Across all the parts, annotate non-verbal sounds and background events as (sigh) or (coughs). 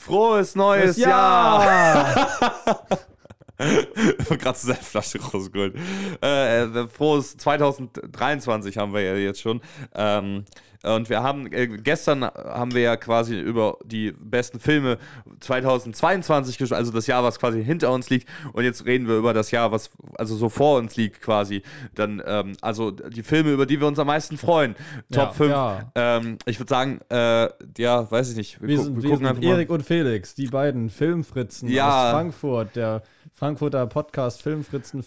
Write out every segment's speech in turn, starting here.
Frohes neues Das Jahr! Gerade zu seiner Flasche rausgeholt. Äh, äh, frohes 2023 haben wir ja jetzt schon. Ähm, und wir haben, äh, gestern haben wir ja quasi über die besten Filme 2022 gesprochen, also das Jahr, was quasi hinter uns liegt. Und jetzt reden wir über das Jahr, was also so vor uns liegt quasi. Dann, ähm, also die Filme, über die wir uns am meisten freuen. Top Ja, 5. ja. Ähm, ich würde sagen, äh, ja, weiß ich nicht. Wir gu- sind, wir sind Erik und Felix, die beiden Filmfritzen Ja. aus Frankfurt, der Frankfurter Podcast Filmfritzen,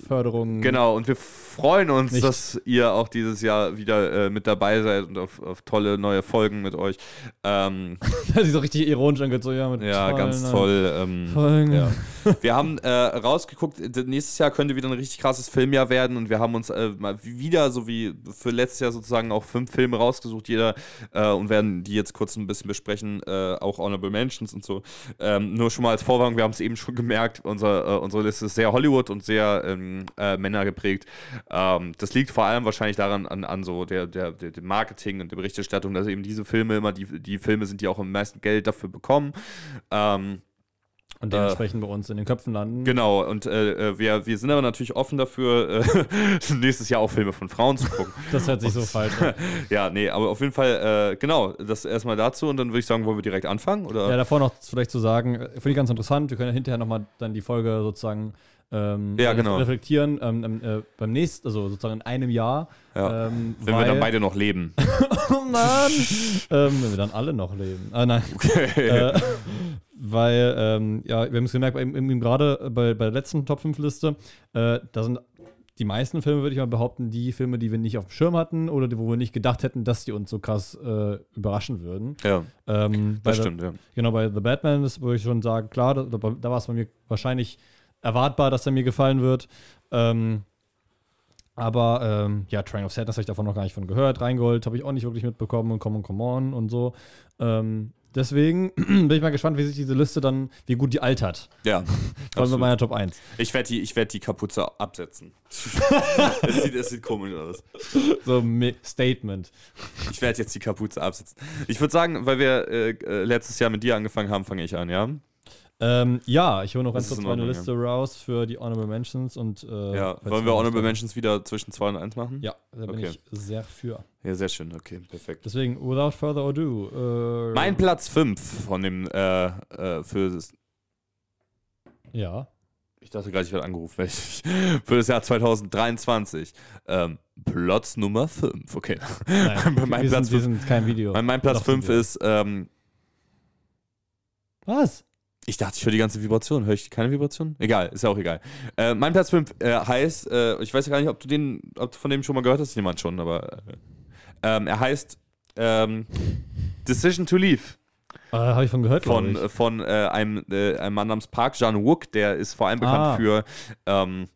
Filmkulturförderung. Genau, und wir freuen uns, Nicht. dass ihr auch dieses Jahr wieder äh, mit dabei seid und auf, auf tolle neue Folgen mit euch. Ähm, (laughs) Das ist so richtig ironisch angezogen. Ja, mit ja, tollen ganz toll. Ähm, Folgen. ja. Wir haben äh, rausgeguckt, nächstes Jahr könnte wieder ein richtig krasses Filmjahr werden und wir haben uns äh, mal wieder, so wie für letztes Jahr sozusagen, auch fünf Filme rausgesucht, jeder, äh, und werden die jetzt kurz ein bisschen besprechen, äh, auch Honorable Mentions und so. Ähm, nur schon mal als Vorwarnung, wir haben es eben schon gemerkt, unser, äh, unsere Liste ist sehr Hollywood und sehr ähm, äh, Männer geprägt. Ähm, das liegt vor allem wahrscheinlich daran, an, an so der, der, der, dem Marketing und der Berichterstattung, dass eben diese Filme immer die, die Filme sind, die auch am meisten Geld dafür bekommen. Ähm, Und dementsprechend bei uns in den Köpfen landen. Genau, und äh, äh, wir, wir sind aber natürlich offen dafür, äh, (laughs) nächstes Jahr auch Filme von Frauen zu gucken. (laughs) Das hört sich so falsch an. (laughs) ja, nee, aber auf jeden Fall, äh, genau, das erstmal dazu und dann würde ich sagen, wollen wir direkt anfangen? Oder? Ja, davor noch vielleicht zu sagen, äh, finde ich ganz interessant, wir können ja hinterher nochmal dann die Folge sozusagen ähm, Ja, genau. reflektieren ähm, ähm, äh, beim nächsten, also sozusagen in einem Jahr. Ja. Ähm, Wenn wir weil- dann beide noch leben. (laughs) Oh Mann! ähm, wenn wir dann alle noch leben. Ah, nein. Okay. äh, weil, ähm, ja, wir haben es gemerkt, gerade bei, bei der letzten Top 5 Liste, äh, da sind die meisten Filme, würde ich mal behaupten, die Filme, die wir nicht auf dem Schirm hatten oder die, wo wir nicht gedacht hätten, dass die uns so krass äh, überraschen würden. ja, Ähm, das der- stimmt, ja. Genau, bei The Batman ist, würde ich schon sagen, klar, da da war es bei mir wahrscheinlich erwartbar, dass er mir gefallen wird. Ähm, aber ähm, ja, Train of Sadness habe ich davon noch gar nicht von gehört. Reingold habe ich auch nicht wirklich mitbekommen und Come on, Come on und so. Ähm, deswegen (clears throat) bin ich mal gespannt, wie sich diese Liste dann, wie gut die altert. Ja, Vor allem bei meiner Top 1. ich werde die, ich werd die Kapuze absetzen. (laughs) es, sieht, es sieht komisch aus. So Mi- Statement. Ich werde jetzt die Kapuze absetzen. Ich würde sagen, weil wir äh, äh, letztes Jahr mit dir angefangen haben, fange ich an, ja? Ähm, ja, ich hole noch ganz kurz in meine Liste raus für die Honorable Mentions und äh, Ja. Wollen wir Honorable Mentions wieder zwischen 2 und 1 machen? Ja, da bin Okay. ich sehr für. Ja, sehr schön, okay, perfekt. Deswegen, without further ado. Äh, Mein Platz 5 von dem, äh, äh, für das, Ja. ich dachte gerade, ich werde angerufen, (laughs) für das Jahr 2023. Ähm, Platz Nummer 5, okay. Nein, (laughs) mein, wir, Platz sind, fünf, sind kein Video. mein, mein Platz Doch, sind 5 wir. ist, ähm, Was? Ich dachte, ich höre die ganze Vibration. Höre ich keine Vibration? Egal, ist ja auch egal. Äh, mein Platz 5 äh, heißt, äh, ich weiß ja gar nicht, ob du den, ob du von dem schon mal gehört hast, jemand schon, aber äh, ähm, er heißt ähm, Decision to Leave. Äh, Habe ich von gehört, von, ich. äh, von einem, einem Mann namens Park Chan-wook, der ist vor allem bekannt Ah. für, ähm,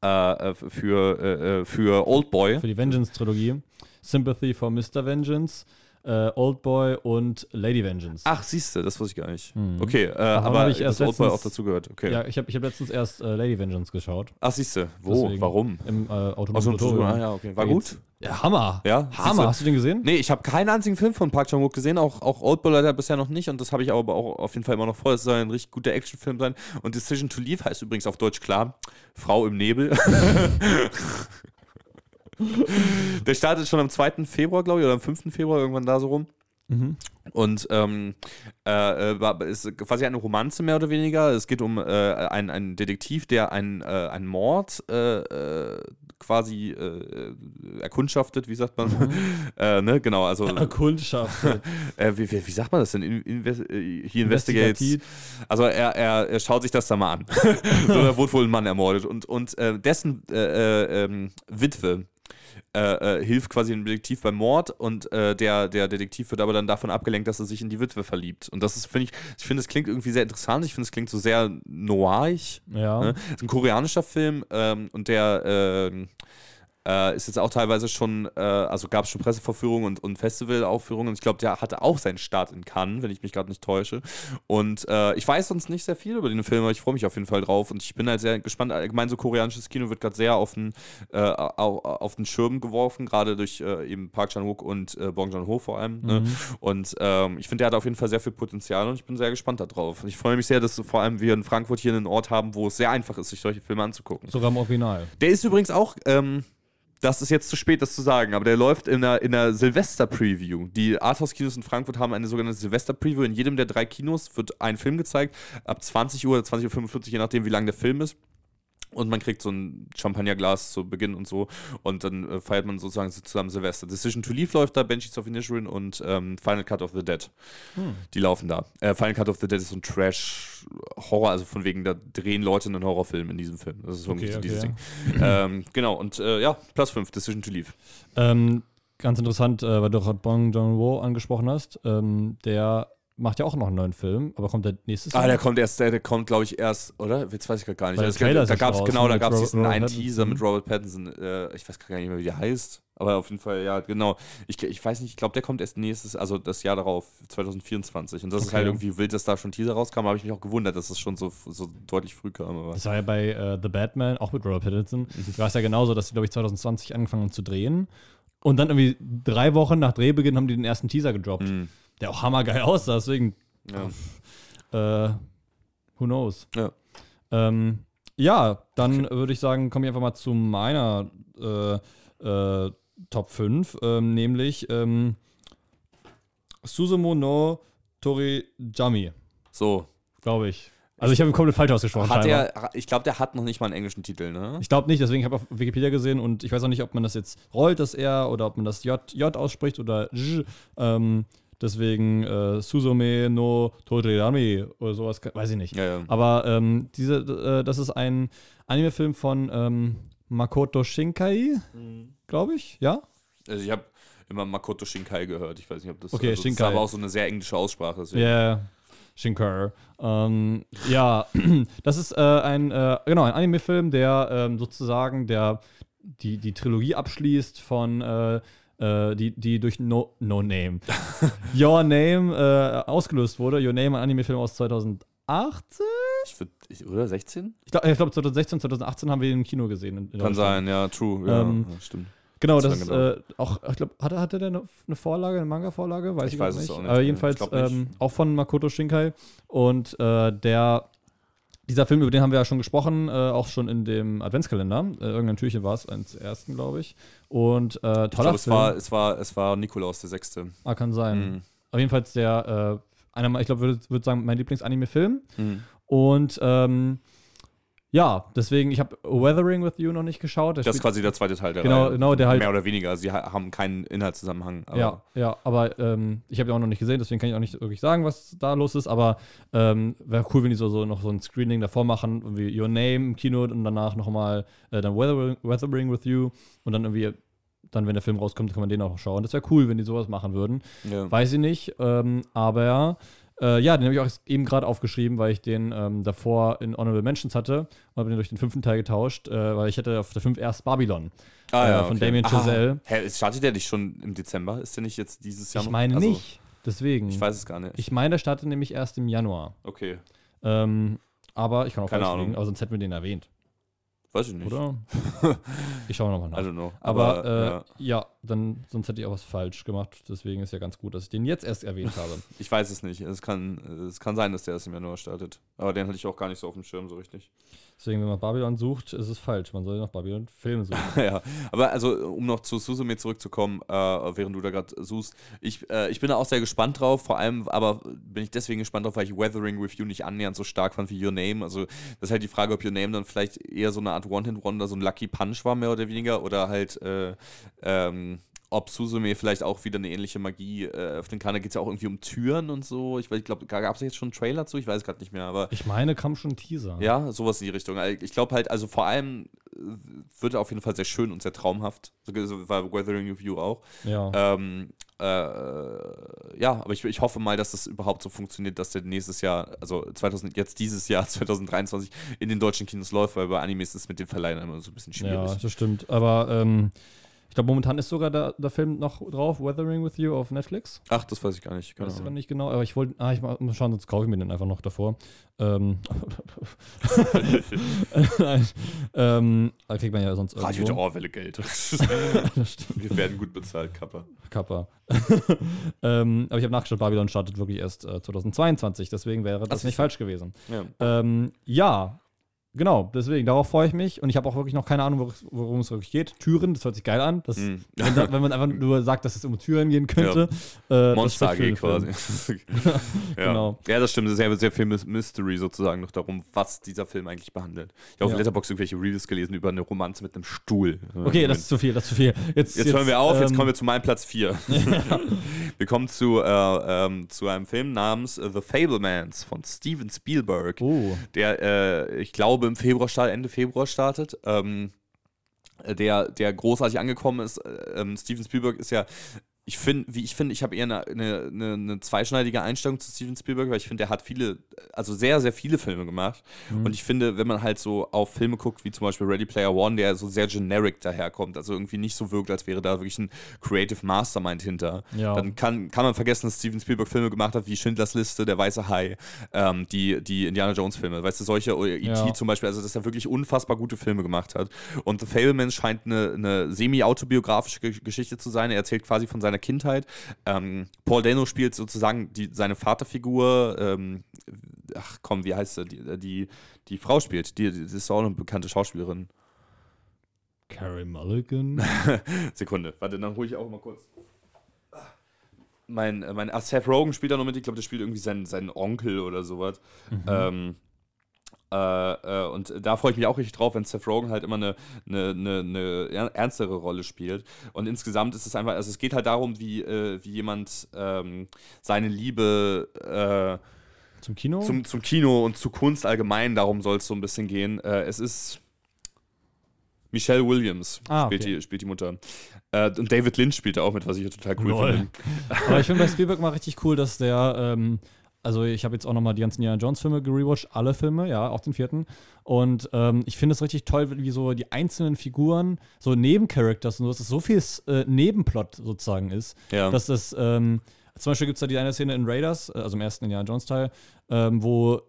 äh, für, äh, für Oldboy. Für die Vengeance-Trilogie. Sympathy for Mr. Vengeance, äh, Oldboy und Lady Vengeance. Ach, siehst du, das wusste ich gar nicht. Mhm. Okay, äh, aber ich erst Oldboy auch dazu gehört. Okay. Ja, ich habe ich hab letztens erst äh, Lady Vengeance geschaut. Ach, siehst du, wo, Deswegen. warum? Im äh, Tutorial. ah, ja, okay. War Da gut? Ja, Hammer. Ja, Hammer. du? Hast du den gesehen? Nee, ich habe keinen einzigen Film von Park Chan-wook gesehen, auch, auch Oldboy leider bisher noch nicht und das habe ich aber auch auf jeden Fall immer noch vor. Es soll ein richtig guter Actionfilm sein und Decision to Leave heißt übrigens auf Deutsch klar, Frau im Nebel. (laughs) (laughs) (laughs) Der startet schon am 2. Februar, glaube ich, oder am 5. Februar, irgendwann da so rum. Mhm. Und ähm, äh, äh, ist quasi eine Romanze mehr oder weniger. Es geht um äh, einen, einen Detektiv, der einen, äh, einen Mord äh, äh, quasi erkundschaftet, wie sagt man? (laughs) äh, ne? Genau, also (laughs) Kundschaft. äh, wie, wie, wie sagt man das denn? In, invest, äh, he investigates. Also er, er, er schaut sich das da mal an. so, da wurde wohl ein Mann ermordet. Und, und dessen äh, äh, ähm, Witwe äh, äh, hilft quasi dem Detektiv beim Mord und äh, der, der Detektiv wird aber dann davon abgelenkt, dass er sich in die Witwe verliebt. Und das ist, finde ich, ich finde, es klingt irgendwie sehr interessant. Ich finde, es klingt so sehr noirig. Ja. Ne? Ist ein koreanischer Film ähm, und der ähm, Äh, ist jetzt auch teilweise schon, äh, also gab es schon Presseverführungen und, und Festivalaufführungen. Und ich glaube, der hatte auch seinen Start in Cannes, wenn ich mich gerade nicht täusche. Und äh, ich weiß sonst nicht sehr viel über den Film, aber ich freue mich auf jeden Fall drauf. Und ich bin halt sehr gespannt. Allgemein so koreanisches Kino wird gerade sehr auf den, äh, auf, auf den Schirm geworfen, gerade durch äh, eben Park Chan-wook und äh, Bong Joon-ho vor allem. Ne? Mhm. Und ähm, ich finde, der hat auf jeden Fall sehr viel Potenzial und ich bin sehr gespannt darauf. Ich freue mich sehr, dass vor allem wir in Frankfurt hier einen Ort haben, wo es sehr einfach ist, sich solche Filme anzugucken. Sogar im Original. Der ist übrigens auch, ähm, das ist jetzt zu spät, das zu sagen, aber der läuft in einer, in einer Silvester-Preview. Die Arthouse-Kinos in Frankfurt haben eine sogenannte Silvester-Preview. In jedem der drei Kinos wird ein Film gezeigt, ab 20 Uhr oder 20.45 Uhr, je nachdem, wie lang der Film ist. Und man kriegt so ein Champagnerglas zu Beginn und so. Und dann äh, feiert man sozusagen zusammen Silvester. Decision to Leave läuft da, Banshees of Inisherin und ähm, Final Cut of the Dead. Hm. Die laufen da. Äh, Final Cut of the Dead ist so ein Trash-Horror, also von wegen, da drehen Leute einen Horrorfilm in diesem Film. Das ist irgendwie Okay, so dieses okay. Ding. (laughs) ähm, genau, und äh, ja, Plus 5, Decision to Leave. Ähm, ganz interessant, äh, weil du gerade Bong Joon-ho angesprochen hast. Ähm, der macht ja auch noch einen neuen Film, aber kommt der nächstes Ah, der kommt erst, der, der kommt, glaube ich, erst, oder? Jetzt weiß ich grad gar nicht. Also, da ist gab es, genau, da gab es diesen einen Teaser mit Robert Pattinson. Äh, ich weiß gar nicht mehr, wie der heißt. Aber auf jeden Fall, ja, genau. Ich, ich weiß nicht, ich glaube, der kommt erst nächstes, also das Jahr darauf, 2024. Und das ist Okay. halt irgendwie wild, dass da schon Teaser rauskam. habe ich mich auch gewundert, dass das schon so, so deutlich früh kam. Aber Das war ja bei äh, The Batman, auch mit Robert Pattinson. Da war es ja genauso, dass sie, glaube ich, 2020 angefangen haben zu drehen. Und dann irgendwie drei Wochen nach Drehbeginn haben die den ersten Teaser gedroppt, Mhm. Der auch hammergeil aussah. Deswegen, Ja. äh, who knows? Ja. Ähm, ja, dann würde ich sagen, komme ich einfach mal zu meiner äh, äh, Top 5, ähm, nämlich ähm, Susumu no Torijami, So. glaube ich. Also ich habe ihn komplett falsch ausgesprochen. Hat scheinbar. er, ich glaube, der hat noch nicht mal einen englischen Titel, ne? Ich glaube nicht, deswegen habe ich auf Wikipedia gesehen und ich weiß auch nicht, ob man das jetzt rollt, das R oder ob man das J, J ausspricht oder J. Ähm, deswegen äh, Suzume no Torirami oder sowas, weiß ich nicht. Ja, ja. Aber ähm, diese, äh, das ist ein Anime-Film von ähm, Makoto Shinkai, glaube ich, ja? Also ich habe immer Makoto Shinkai gehört. Ich weiß nicht, ob das, Okay, also, das Shinkai. ist aber auch so eine sehr englische Aussprache. Ja, Shinkai. Ähm, ja, (clears throat) das ist äh, ein, äh, genau, ein Anime-Film, der ähm, sozusagen der, die, die Trilogie abschließt von äh, äh, die, die durch No, no Name. (laughs) Your Name äh, ausgelöst wurde. Your Name, ein Anime-Film aus 2018. Ich oder 16? Ich glaube, ich glaub, 2016, 2018 haben wir ihn im Kino gesehen. Kann sein, ja, true. Ja, Ähm, ja, stimmt. Genau, Das ist äh, auch, ich glaube, hatte, hatte der eine, Vorlage, eine Manga-Vorlage? Weiß Ich ich, weiß grad es auch nicht Aber jedenfalls nicht. ähm, auch von Makoto Shinkai. Und äh, der, dieser Film, über den haben wir ja schon gesprochen, äh, auch schon in dem Adventskalender. Äh, irgendein Türchen war es, eins ersten, glaube ich. Und äh, toller Ich glaube, es Film. war, es, war, es war Nikolaus der Sechste. ah, kann sein. Mhm. Auf jeden Fall der, äh, einer, ich glaube, würde würd sagen, mein Lieblings-Anime-Film. Mhm. Und ähm, ja, deswegen, ich habe Weathering with You noch nicht geschaut. Der Das ist quasi der zweite Teil der Genau, Reihe. genau, der halt- Mehr oder weniger. Sie ha- haben keinen Inhaltszusammenhang. Ja, ja, aber ähm, ich habe ihn auch noch nicht gesehen, deswegen kann ich auch nicht wirklich sagen, was da los ist. Aber ähm, wäre cool, wenn die so, so noch so ein Screening davor machen, irgendwie Your Name im Kino und danach nochmal äh, dann Weathering, Weathering with You und dann irgendwie, dann, wenn der Film rauskommt, kann man den auch schauen. Das wäre cool, wenn die sowas machen würden. Ja. Weiß ich nicht, ähm, aber äh, ja, den habe ich auch eben gerade aufgeschrieben, weil ich den ähm, davor in Honorable Mentions hatte und habe den durch den fünften Teil getauscht, äh, weil ich hatte auf der 5 erst Babylon Ah, ja, äh, von okay. Damien. Chazelle. Hä, startet der nicht schon im Dezember? Ist der nicht jetzt dieses Jahr Ich meine Also, nicht. Deswegen. Ich weiß es gar nicht. Ich meine, der startet nämlich erst im Januar. okay, Ähm, aber ich kann auch Keine falsch Ahnung. liegen, aber sonst hätten wir den erwähnt, weiß ich nicht. oder? (laughs) ich schaue nochmal nach. I don't know. aber äh, ja, ja. dann sonst hätte ich auch was falsch gemacht. Deswegen ist ja ganz gut, dass ich den jetzt erst erwähnt habe. (laughs) ich weiß es nicht. Es kann, es kann sein, dass der erst im Januar startet. Aber den hatte ich auch gar nicht so auf dem Schirm so richtig. Deswegen, wenn man Babylon sucht, ist es falsch. Man soll nach Babylon Filme suchen. (laughs) ja, aber also, um noch zu Susume zurückzukommen, äh, während du da gerade suchst, ich, äh, ich bin da auch sehr gespannt drauf, vor allem aber bin ich deswegen gespannt drauf, weil ich Weathering Review nicht annähernd so stark fand wie Your Name. Also, das ist halt die Frage, ob Your Name dann vielleicht eher so eine Art One-Hit-Wonder, so ein Lucky Punch war, mehr oder weniger, oder halt, äh, ähm, ob Susume vielleicht auch wieder eine ähnliche Magie äh, öffnen kann. Da geht es ja auch irgendwie um Türen und so. Ich, ich glaube, gab es jetzt schon einen Trailer zu? Ich weiß gerade nicht mehr, aber Ich meine, kam schon ein Teaser. ja, sowas in die Richtung. Ich glaube halt, also vor allem wird auf jeden Fall sehr schön und sehr traumhaft. So war Weathering You auch. Ja. Ähm, äh, ja, aber ich, ich hoffe mal, dass das überhaupt so funktioniert, dass der nächstes Jahr, also 2000, jetzt dieses Jahr (laughs) 2023 in den deutschen Kinos läuft, weil bei Animes ist es mit den Verleihen immer so ein bisschen schwierig. Ja, das stimmt. Aber ähm, ich glaube, momentan ist sogar der, der Film noch drauf, Weathering with You auf Netflix. Ach, das weiß ich gar nicht. Ich weiß aber nicht genau, aber ich wollte, ah, ich mal schauen, sonst kaufe ich mir den einfach noch davor. Ähm, Nein, (laughs) (laughs) ähm, da kriegt man ja sonst Radio der irgendwo. Orwelle Geld. (laughs) Das stimmt. Wir werden gut bezahlt, Kappa. Kappa. ähm, aber ich habe nachgeschaut, Babylon startet wirklich erst äh, 2022, deswegen wäre das Ach, nicht falsch gewesen. Ja. Ähm, ja, genau, deswegen, darauf freue ich mich und ich habe auch wirklich noch keine Ahnung, wor- worum es wirklich geht. Türen, das hört sich geil an. Das, Mhm. wenn, wenn man einfach nur sagt, dass es um Türen gehen könnte. Äh, Monster AG quasi. (laughs) (laughs) ja. Genau. Ja, das stimmt. Es ist sehr, sehr viel Mys- Mystery sozusagen noch darum, was dieser Film eigentlich behandelt. Ich habe auf Ja. Letterboxd irgendwelche Reels gelesen über eine Romanze mit einem Stuhl. Okay, das ist zu viel, das ist zu viel. Jetzt, Jetzt, hören wir auf, jetzt ähm, kommen wir zu meinem Platz 4. (laughs) wir kommen zu, äh, ähm, zu einem Film namens The Fablemans von Steven Spielberg, Oh, der, äh, ich glaube, im Februar startet, Ende Februar startet. Ähm, äh, der, der großartig angekommen ist. Äh, Ähm, Steven Spielberg ist ja, ich finde, wie ich finde, ich habe eher eine, eine, eine, zweischneidige Einstellung zu Steven Spielberg, weil ich finde, er hat viele, also sehr, sehr viele Filme gemacht. Mhm. Und ich finde, wenn man halt so auf Filme guckt, wie zum Beispiel Ready Player One, der so sehr generic daherkommt, also irgendwie nicht so wirkt, als wäre da wirklich ein Creative Mastermind hinter, Ja. dann kann, kann man vergessen, dass Steven Spielberg Filme gemacht hat wie Schindlers Liste, Der Weiße Hai, ähm, die, die Indiana Jones Filme, weißt du, solche, oder E.T. Ja. zum Beispiel, also dass er wirklich unfassbar gute Filme gemacht hat. Und The Fablemans scheint eine, eine semi-autobiografische Ge- Geschichte zu sein. Er erzählt quasi von seiner Kindheit. Ähm, Paul Dano spielt sozusagen die, seine Vaterfigur. Ähm, ach komm, wie heißt sie? Die, die, die Frau spielt. Die, die ist auch eine bekannte Schauspielerin. Carrie Mulligan. (laughs) Sekunde, warte, dann hole ich auch mal kurz. Mein, äh, mein Seth Rogen spielt da noch mit, ich glaube, der spielt irgendwie seinen, seinen Onkel oder sowas. Ähm, äh, äh, und da freue ich mich auch richtig drauf, wenn Seth Rogen halt immer eine, eine, eine, eine er- ernstere Rolle spielt. Und insgesamt ist es einfach, also es geht halt darum, wie, äh, wie jemand ähm, seine Liebe äh, Zum Kino? zum, zum Kino und zu Kunst allgemein, darum soll es so ein bisschen gehen. Äh, es ist Michelle Williams Ah, spielt, okay. die, spielt die Mutter. Äh, und David Lynch spielt da auch mit, was ich total cool Lol. finde. Aber ich finde bei Spielberg mal richtig cool, dass der, ähm, also ich habe jetzt auch nochmal die ganzen Indiana Jones Filme gerewatcht, alle Filme, ja, auch den vierten. Und ähm, ich finde es richtig toll, wie so die einzelnen Figuren, so Nebencharakters und so, dass es so viel äh, Nebenplot sozusagen ist, Ja. dass das, ähm, zum Beispiel gibt es da die eine Szene in Raiders, äh, also im ersten Indiana Jones Teil, ähm, wo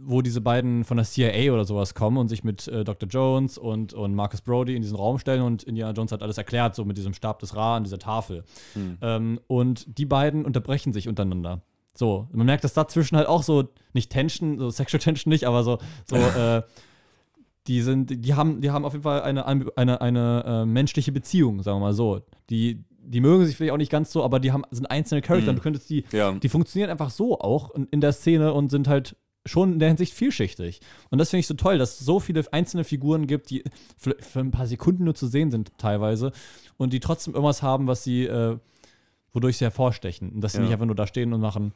wo diese beiden von der CIA oder sowas kommen und sich mit äh, Dr. Jones und, und Marcus Brody in diesen Raum stellen und Indiana Jones hat alles erklärt, so mit diesem Stab des Ra an dieser Tafel. Ähm, und die beiden unterbrechen sich untereinander. So, man merkt, dass dazwischen halt auch so, nicht Tension, so Sexual Tension nicht, aber so, so (laughs) äh, die sind, die haben, die haben auf jeden Fall eine, eine, eine äh, menschliche Beziehung, sagen wir mal so. Die, die mögen sich vielleicht auch nicht ganz so, aber die haben, sind einzelne Charakter. Mhm. Du könntest die, Ja. die funktionieren einfach so auch in, in der Szene und sind halt schon in der Hinsicht vielschichtig. Und das finde ich so toll, dass es so viele einzelne Figuren gibt, die für, für ein paar Sekunden nur zu sehen sind teilweise und die trotzdem irgendwas haben, was sie, äh, wodurch sie hervorstechen. Und dass sie Ja. nicht einfach nur da stehen und machen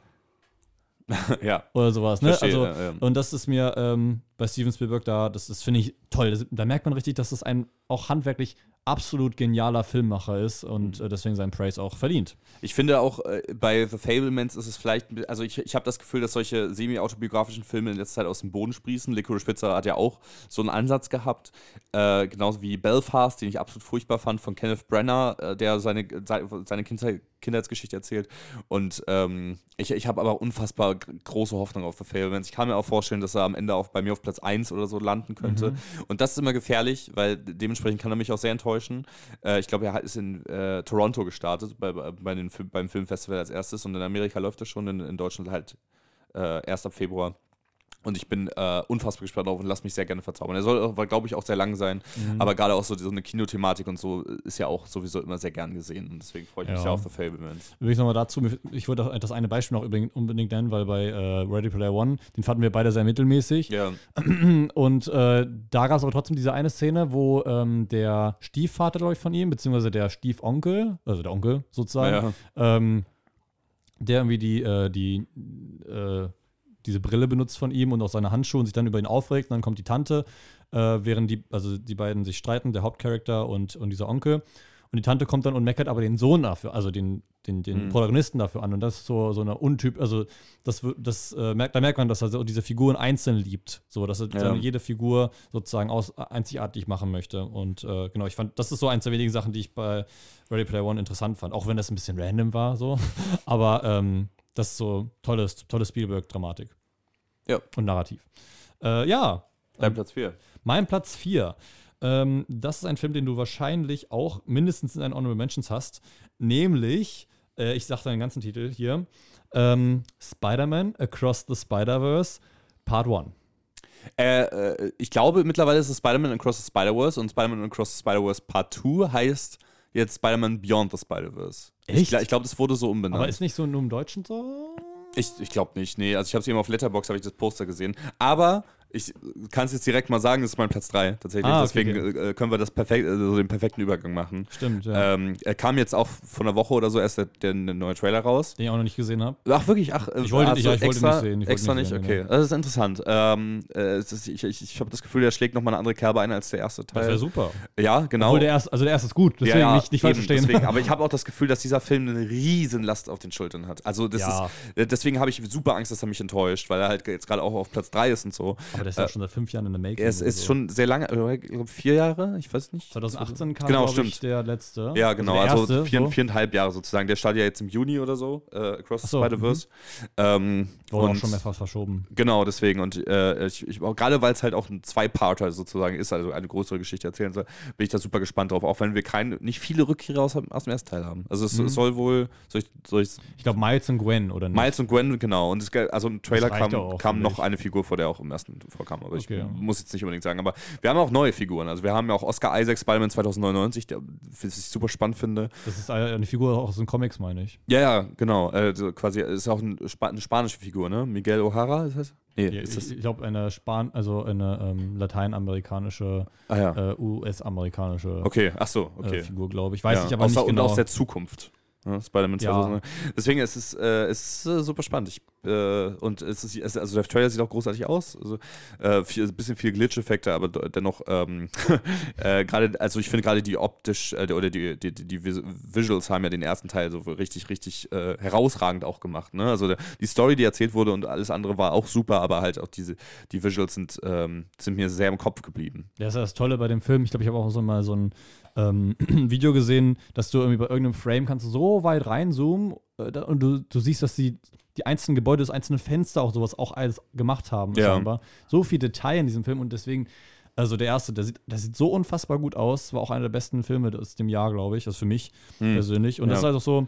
(laughs) ja. oder sowas. Ne? Verstehe, also, ja, ja. Und das ist mir ähm, bei Steven Spielberg da, das, das finde ich toll. Das, da merkt man richtig, dass das ein auch handwerklich absolut genialer Filmmacher ist und Mhm. äh, deswegen seinen Praise auch verdient. Ich finde auch äh, bei The Fablemans ist es vielleicht, also ich, ich habe das Gefühl, dass solche semi-autobiografischen Filme in letzter Zeit aus dem Boden sprießen. Licorice Pizza hat ja auch so einen Ansatz gehabt, äh, genauso wie Belfast, den ich absolut furchtbar fand, von Kenneth Branagh, äh, der seine, sei- seine Kindheit, Kindheitsgeschichte erzählt. Und ähm, ich, ich habe aber unfassbar gr- große Hoffnung auf The Fablemans. Ich kann mir auch vorstellen, dass er am Ende auch bei mir auf Platz 1 oder so landen könnte. Mhm. Und das ist immer gefährlich, weil dementsprechend kann er mich auch sehr enttäuschen. Äh, ich glaube, er hat- ist in äh, Toronto gestartet, bei, bei, den, beim Filmfestival als erstes. Und in Amerika läuft er schon, in, in Deutschland halt äh, erst ab Februar. Und ich bin äh, unfassbar gespannt drauf und lass mich sehr gerne verzaubern. Er soll, glaube ich, auch sehr lang sein. Mhm. Aber gerade auch so, so eine Kinothematik und so ist ja auch sowieso immer sehr gern gesehen. Und deswegen freue ich mich Ja. sehr auf The Fablemans. Übrigens nochmal dazu, ich würde auch das eine Beispiel noch unbedingt nennen, weil bei äh, Ready Player One, den fanden wir beide sehr mittelmäßig. Ja, (clears throat) Und äh, da gab es aber trotzdem diese eine Szene, wo ähm, der Stiefvater, glaube ich, von ihm, beziehungsweise der Stiefonkel, also der Onkel sozusagen, ja. ähm, der irgendwie die, äh, die, äh, diese Brille benutzt von ihm und auch seine Handschuhe und sich dann über ihn aufregt. Und dann kommt die Tante, äh, während die, also die beiden sich streiten, der Hauptcharakter und, und dieser Onkel. Und die Tante kommt dann und meckert aber den Sohn dafür, also den, den, den Mhm. Protagonisten dafür an. Und das ist so, so eine Untyp, also das, das äh, merkt, da merkt man, dass er so diese Figuren einzeln liebt. So, dass er Ja. jede Figur sozusagen aus, einzigartig machen möchte. Und äh, genau, ich fand, das ist so eins der wenigen Sachen, die ich bei Ready Player One interessant fand. Auch wenn das ein bisschen random war, so. (laughs) aber ähm, das ist so tolles, tolle Spielberg-Dramatik. Ja. Und Narrativ. Äh, ja, Dein Platz 4. mein Platz 4. Ähm, das ist ein Film, den du wahrscheinlich auch mindestens in deinen Honorable Mentions hast. Nämlich, äh, ich sage deinen ganzen Titel hier: ähm, Spider-Man Across the Spider-Verse Part 1. Äh, äh, ich glaube, mittlerweile ist es Spider-Man Across the Spider-Verse und Spider-Man Across the Spider-Verse Part 2 heißt jetzt Spider-Man Beyond the Spider-Verse. Ich, ich glaube, das wurde so umbenannt. Aber ist nicht so nur im Deutschen so? Ich, ich glaube nicht, nee. Also ich habe es eben auf Letterbox habe ich das Poster gesehen. Aber ich kann es jetzt direkt mal sagen, das ist mein Platz 3 tatsächlich. Ah, okay, Deswegen Äh, können wir das perfekt, also den perfekten Übergang machen. Stimmt, ja. Ähm, er kam jetzt auch vor einer Woche oder so erst der, der neue Trailer raus. Den ich auch noch nicht gesehen habe. Ach, wirklich? Ach, Ich wollte- hast ich- ich wollte extra, nicht sehen, ich wollte extra nicht sehen, okay. genau. Das ist interessant. Ähm, äh, ist, ich ich, habe das Gefühl, der schlägt nochmal eine andere Kerbe ein als der erste Das Teil. wäre super. Ja, genau. Obwohl der erste, also der erste ist gut, deswegen ja, ja, nicht, nicht falsch verstehen. Deswegen. Aber ich (laughs) habe auch das Gefühl, dass dieser Film eine riesen Last auf den Schultern hat. Also das Ja. ist, äh, deswegen habe ich super Angst, dass er mich enttäuscht, weil er halt jetzt gerade auch auf Platz 3 ist und so. Aber der ist ja schon seit fünf Jahren in der Making. Es ist so. schon sehr lange, äh, ich glaube vier Jahre, ich weiß nicht. 2018 kam, Genau, glaub ich, stimmt. der letzte. Ja, genau, der also, erste, vier, so. viereinhalb Jahre sozusagen. Der startet ja jetzt im Juni oder so, äh, Across Ach the so, Spider-Verse. Ähm, Wurde auch schon mehrfach verschoben. Genau, deswegen. Und äh, ich, ich, gerade weil es halt auch ein Zwei-Parter sozusagen ist, also eine größere Geschichte erzählen soll, bin ich da super gespannt drauf. Auch wenn wir keine, nicht viele Rückkehrer aus, aus dem ersten Teil haben. Also es, Mhm. es soll wohl, soll ich, soll ich Ich glaube, Miles und Gwen, oder nicht? Miles und Gwen, genau. Und es, also im Trailer kam, auch, kam noch eine Figur vor, der auch im ersten vorkam. Aber Okay, ich ja. muss jetzt nicht unbedingt sagen. Aber wir haben auch neue Figuren. Also wir haben ja auch Oscar Isaac Spider-Man 2099, der was ich super spannend finde. Das ist eine Figur aus den Comics, meine ich. Ja, ja, genau. Äh, so quasi ist auch eine spanische Figur, ne? Miguel O'Hara ist das? Nee, Ja, ist das? ich ich glaube, eine Span also eine ähm, lateinamerikanische, Ah ja. äh, US-amerikanische Okay, ach so, okay. äh, Figur, glaube ich. Weiß ich aber aus, nicht genau. Und aus der Zukunft. Ja, Spider-Man Ja. 2000. Deswegen ist es, äh, es ist äh, super spannend. Ich, äh, und es ist, also der Trailer sieht auch großartig aus. Also, äh, viel, ein bisschen viel Glitch-Effekte, aber dennoch, ähm, (laughs) äh, gerade, also ich finde gerade die optisch äh, oder die, die, die, die Vis- Visuals haben ja den ersten Teil so richtig, richtig herausragend auch gemacht. Ne? Also der, die Story, die erzählt wurde und alles andere war auch super, aber halt auch diese, die Visuals sind, ähm, sind mir sehr im Kopf geblieben. Das ist das Tolle bei dem Film. Ich glaube, ich habe auch so mal so ein ähm, (clears throat) Video gesehen, dass du irgendwie bei irgendeinem Frame kannst du so weit reinzoomen äh, und du, du siehst, dass die, die einzelnen Gebäude, das einzelne Fenster auch sowas auch alles gemacht haben. Ja. scheinbar. So viel Detail in diesem Film und deswegen, also der erste, der sieht, der sieht so unfassbar gut aus. War auch einer der besten Filme aus dem Jahr, glaube ich. Das für mich Hm. persönlich. Und das ist Ja. halt auch so,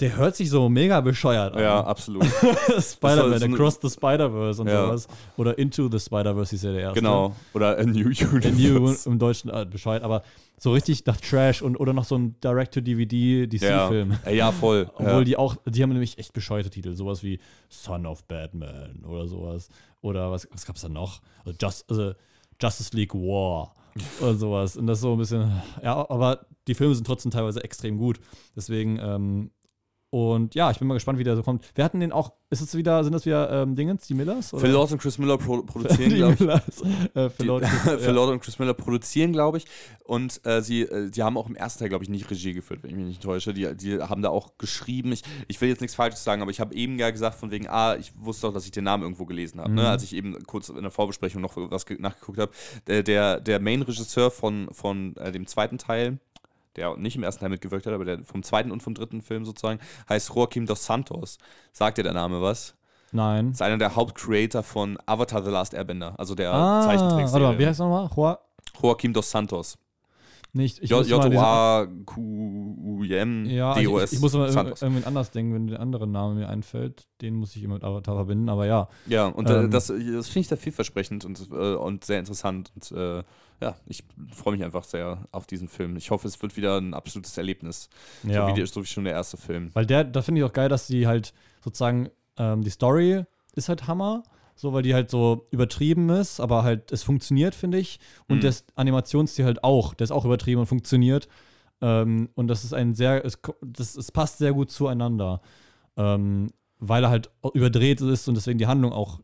der hört sich so mega bescheuert an. Ja, absolut. (laughs) Spider-Man, Across the Spider-Verse und Ja. sowas. Oder Into the Spider-Verse ist ja der erste. genau. Oder A New Universe. Der New im Deutschen äh, Bescheid, aber so richtig nach Trash und oder noch so ein Direct-to-DVD-DC-Film. Ja, ja voll. (laughs) Obwohl ja. die auch, die haben nämlich echt bescheuerte Titel, sowas wie Son of Batman oder sowas. Oder was, was gab's da noch? Also Just, also Justice League War (laughs) oder sowas. Und das so ein bisschen, ja, aber die Filme sind trotzdem teilweise extrem gut. Deswegen, ähm, und ja, ich bin mal gespannt, wie der so kommt. Wir hatten den auch, ist es wieder, sind das wieder ähm, Dingens, die Millers? Phil Lord und Chris Miller pro (laughs) produzieren, glaube ich. Äh, Phil Lord, (laughs) Phil. Lord und Chris Miller produzieren, glaube ich. Und äh, sie, äh, sie haben auch im ersten Teil, glaube ich, nicht Regie geführt, wenn ich mich nicht täusche. Die, die haben da auch geschrieben. Ich, ich will jetzt nichts Falsches sagen, aber ich habe eben ja gesagt, von wegen, ah, ich wusste doch, dass ich den Namen irgendwo gelesen habe. Mhm. Ne? Als ich eben kurz in der Vorbesprechung noch was ge- nachgeguckt habe. Der, der, der Main-Regisseur von, von äh, dem zweiten Teil, der nicht im ersten Teil mitgewirkt hat, aber der vom zweiten und vom dritten Film sozusagen, heißt Joaquim dos Santos. Sagt dir der Name was? Nein. Ist einer der Hauptcreator von Avatar The Last Airbender, also der Ah, Zeichentrickserie. warte mal, wie heißt er nochmal? Joa Joaquim dos Santos. Nicht. Ich muss mal J-O-A-Q-U-M Ja, ich, D-O-S. ich, ich muss mal Santos. irgendwie anders denken, wenn der andere Name mir einfällt. Den muss ich immer mit Avatar verbinden, aber ja. Ja, und äh, Ähm. das, das finde ich da vielversprechend und, äh, und sehr interessant. Und äh, ja, ich freue mich einfach sehr auf diesen Film. Ich hoffe, es wird wieder ein absolutes Erlebnis. ja. So, wie, so wie schon der erste Film. Weil der, da finde ich auch geil, dass die halt sozusagen, ähm, die Story ist halt Hammer, so weil die halt so übertrieben ist, aber halt es funktioniert, finde ich. Und Mhm. das Animationsstil halt auch, der ist auch übertrieben und funktioniert. Ähm, und das ist ein sehr, es, das, es passt sehr gut zueinander. Ähm, weil er halt überdreht ist und deswegen die Handlung auch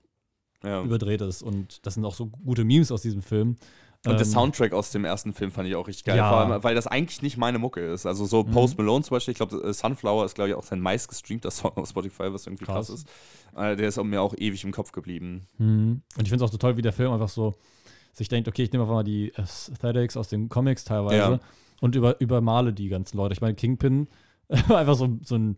Ja. überdreht ist. Und das sind auch so gute Memes aus diesem Film. Und der Ähm, Soundtrack aus dem ersten Film fand ich auch richtig geil, Ja. vor allem, weil das eigentlich nicht meine Mucke ist. Also so Mhm. Post Malone zum Beispiel, ich glaube, äh, Sunflower ist, glaube ich, auch sein meistgestreamter Song auf Spotify, was irgendwie krass, Krass. ist. Äh, Der ist mir auch ewig im Kopf geblieben. Mhm. Und ich finde es auch so toll, wie der Film einfach so sich denkt, okay, ich nehme einfach mal die Aesthetics aus den Comics teilweise Ja. und über, übermale die ganzen Leute. Ich meine, Kingpin (laughs) war einfach so, so ein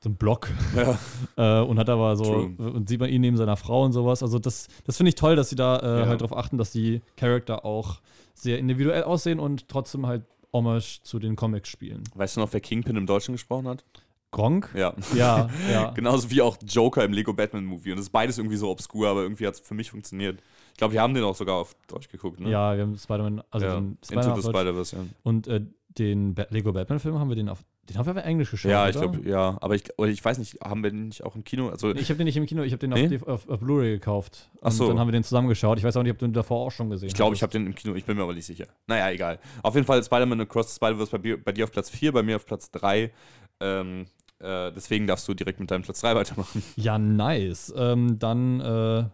so ein Block Ja. (laughs) äh, und hat aber so True. und sieht man ihn neben seiner Frau und sowas. Also das, das finde ich toll, dass sie da äh, Ja. halt darauf achten, dass die Charakter auch sehr individuell aussehen und trotzdem halt Homage zu den Comics spielen. Weißt du noch, wer Kingpin im Deutschen gesprochen hat? Gronk? Ja. Ja, (laughs) ja. Genauso wie auch Joker im Lego Batman Movie. Und das ist beides irgendwie so obskur, aber irgendwie hat es für mich funktioniert. Ich glaube, wir haben den auch sogar auf Deutsch geguckt, ne? Ja, wir haben Spider-Man, also ja. den Into Spider-Man the. Spider-Verse, ja. Und äh, den ba Lego Batman-Film haben wir den auf. Den haben wir auf Englisch geschaut. Ja, ich glaube, ja. Aber ich, ich weiß nicht, haben wir den nicht auch im Kino? Also, Nee, Ich habe den nicht im Kino, ich habe den auf, Nee? DV auf, auf Blu-ray gekauft. Ach Und so. dann haben wir den zusammen geschaut. Ich weiß auch nicht, ob du den davor auch schon gesehen Ich glaube, ich habe den im Kino, ich bin mir aber nicht sicher. Naja, egal. Auf jeden Fall Spider-Man Across the Spider-Verse bei, dir- bei dir auf Platz 4, bei mir auf Platz 3. Ähm, äh, deswegen darfst du direkt mit deinem Platz 3 weitermachen. Ja, nice. Ähm, dann äh,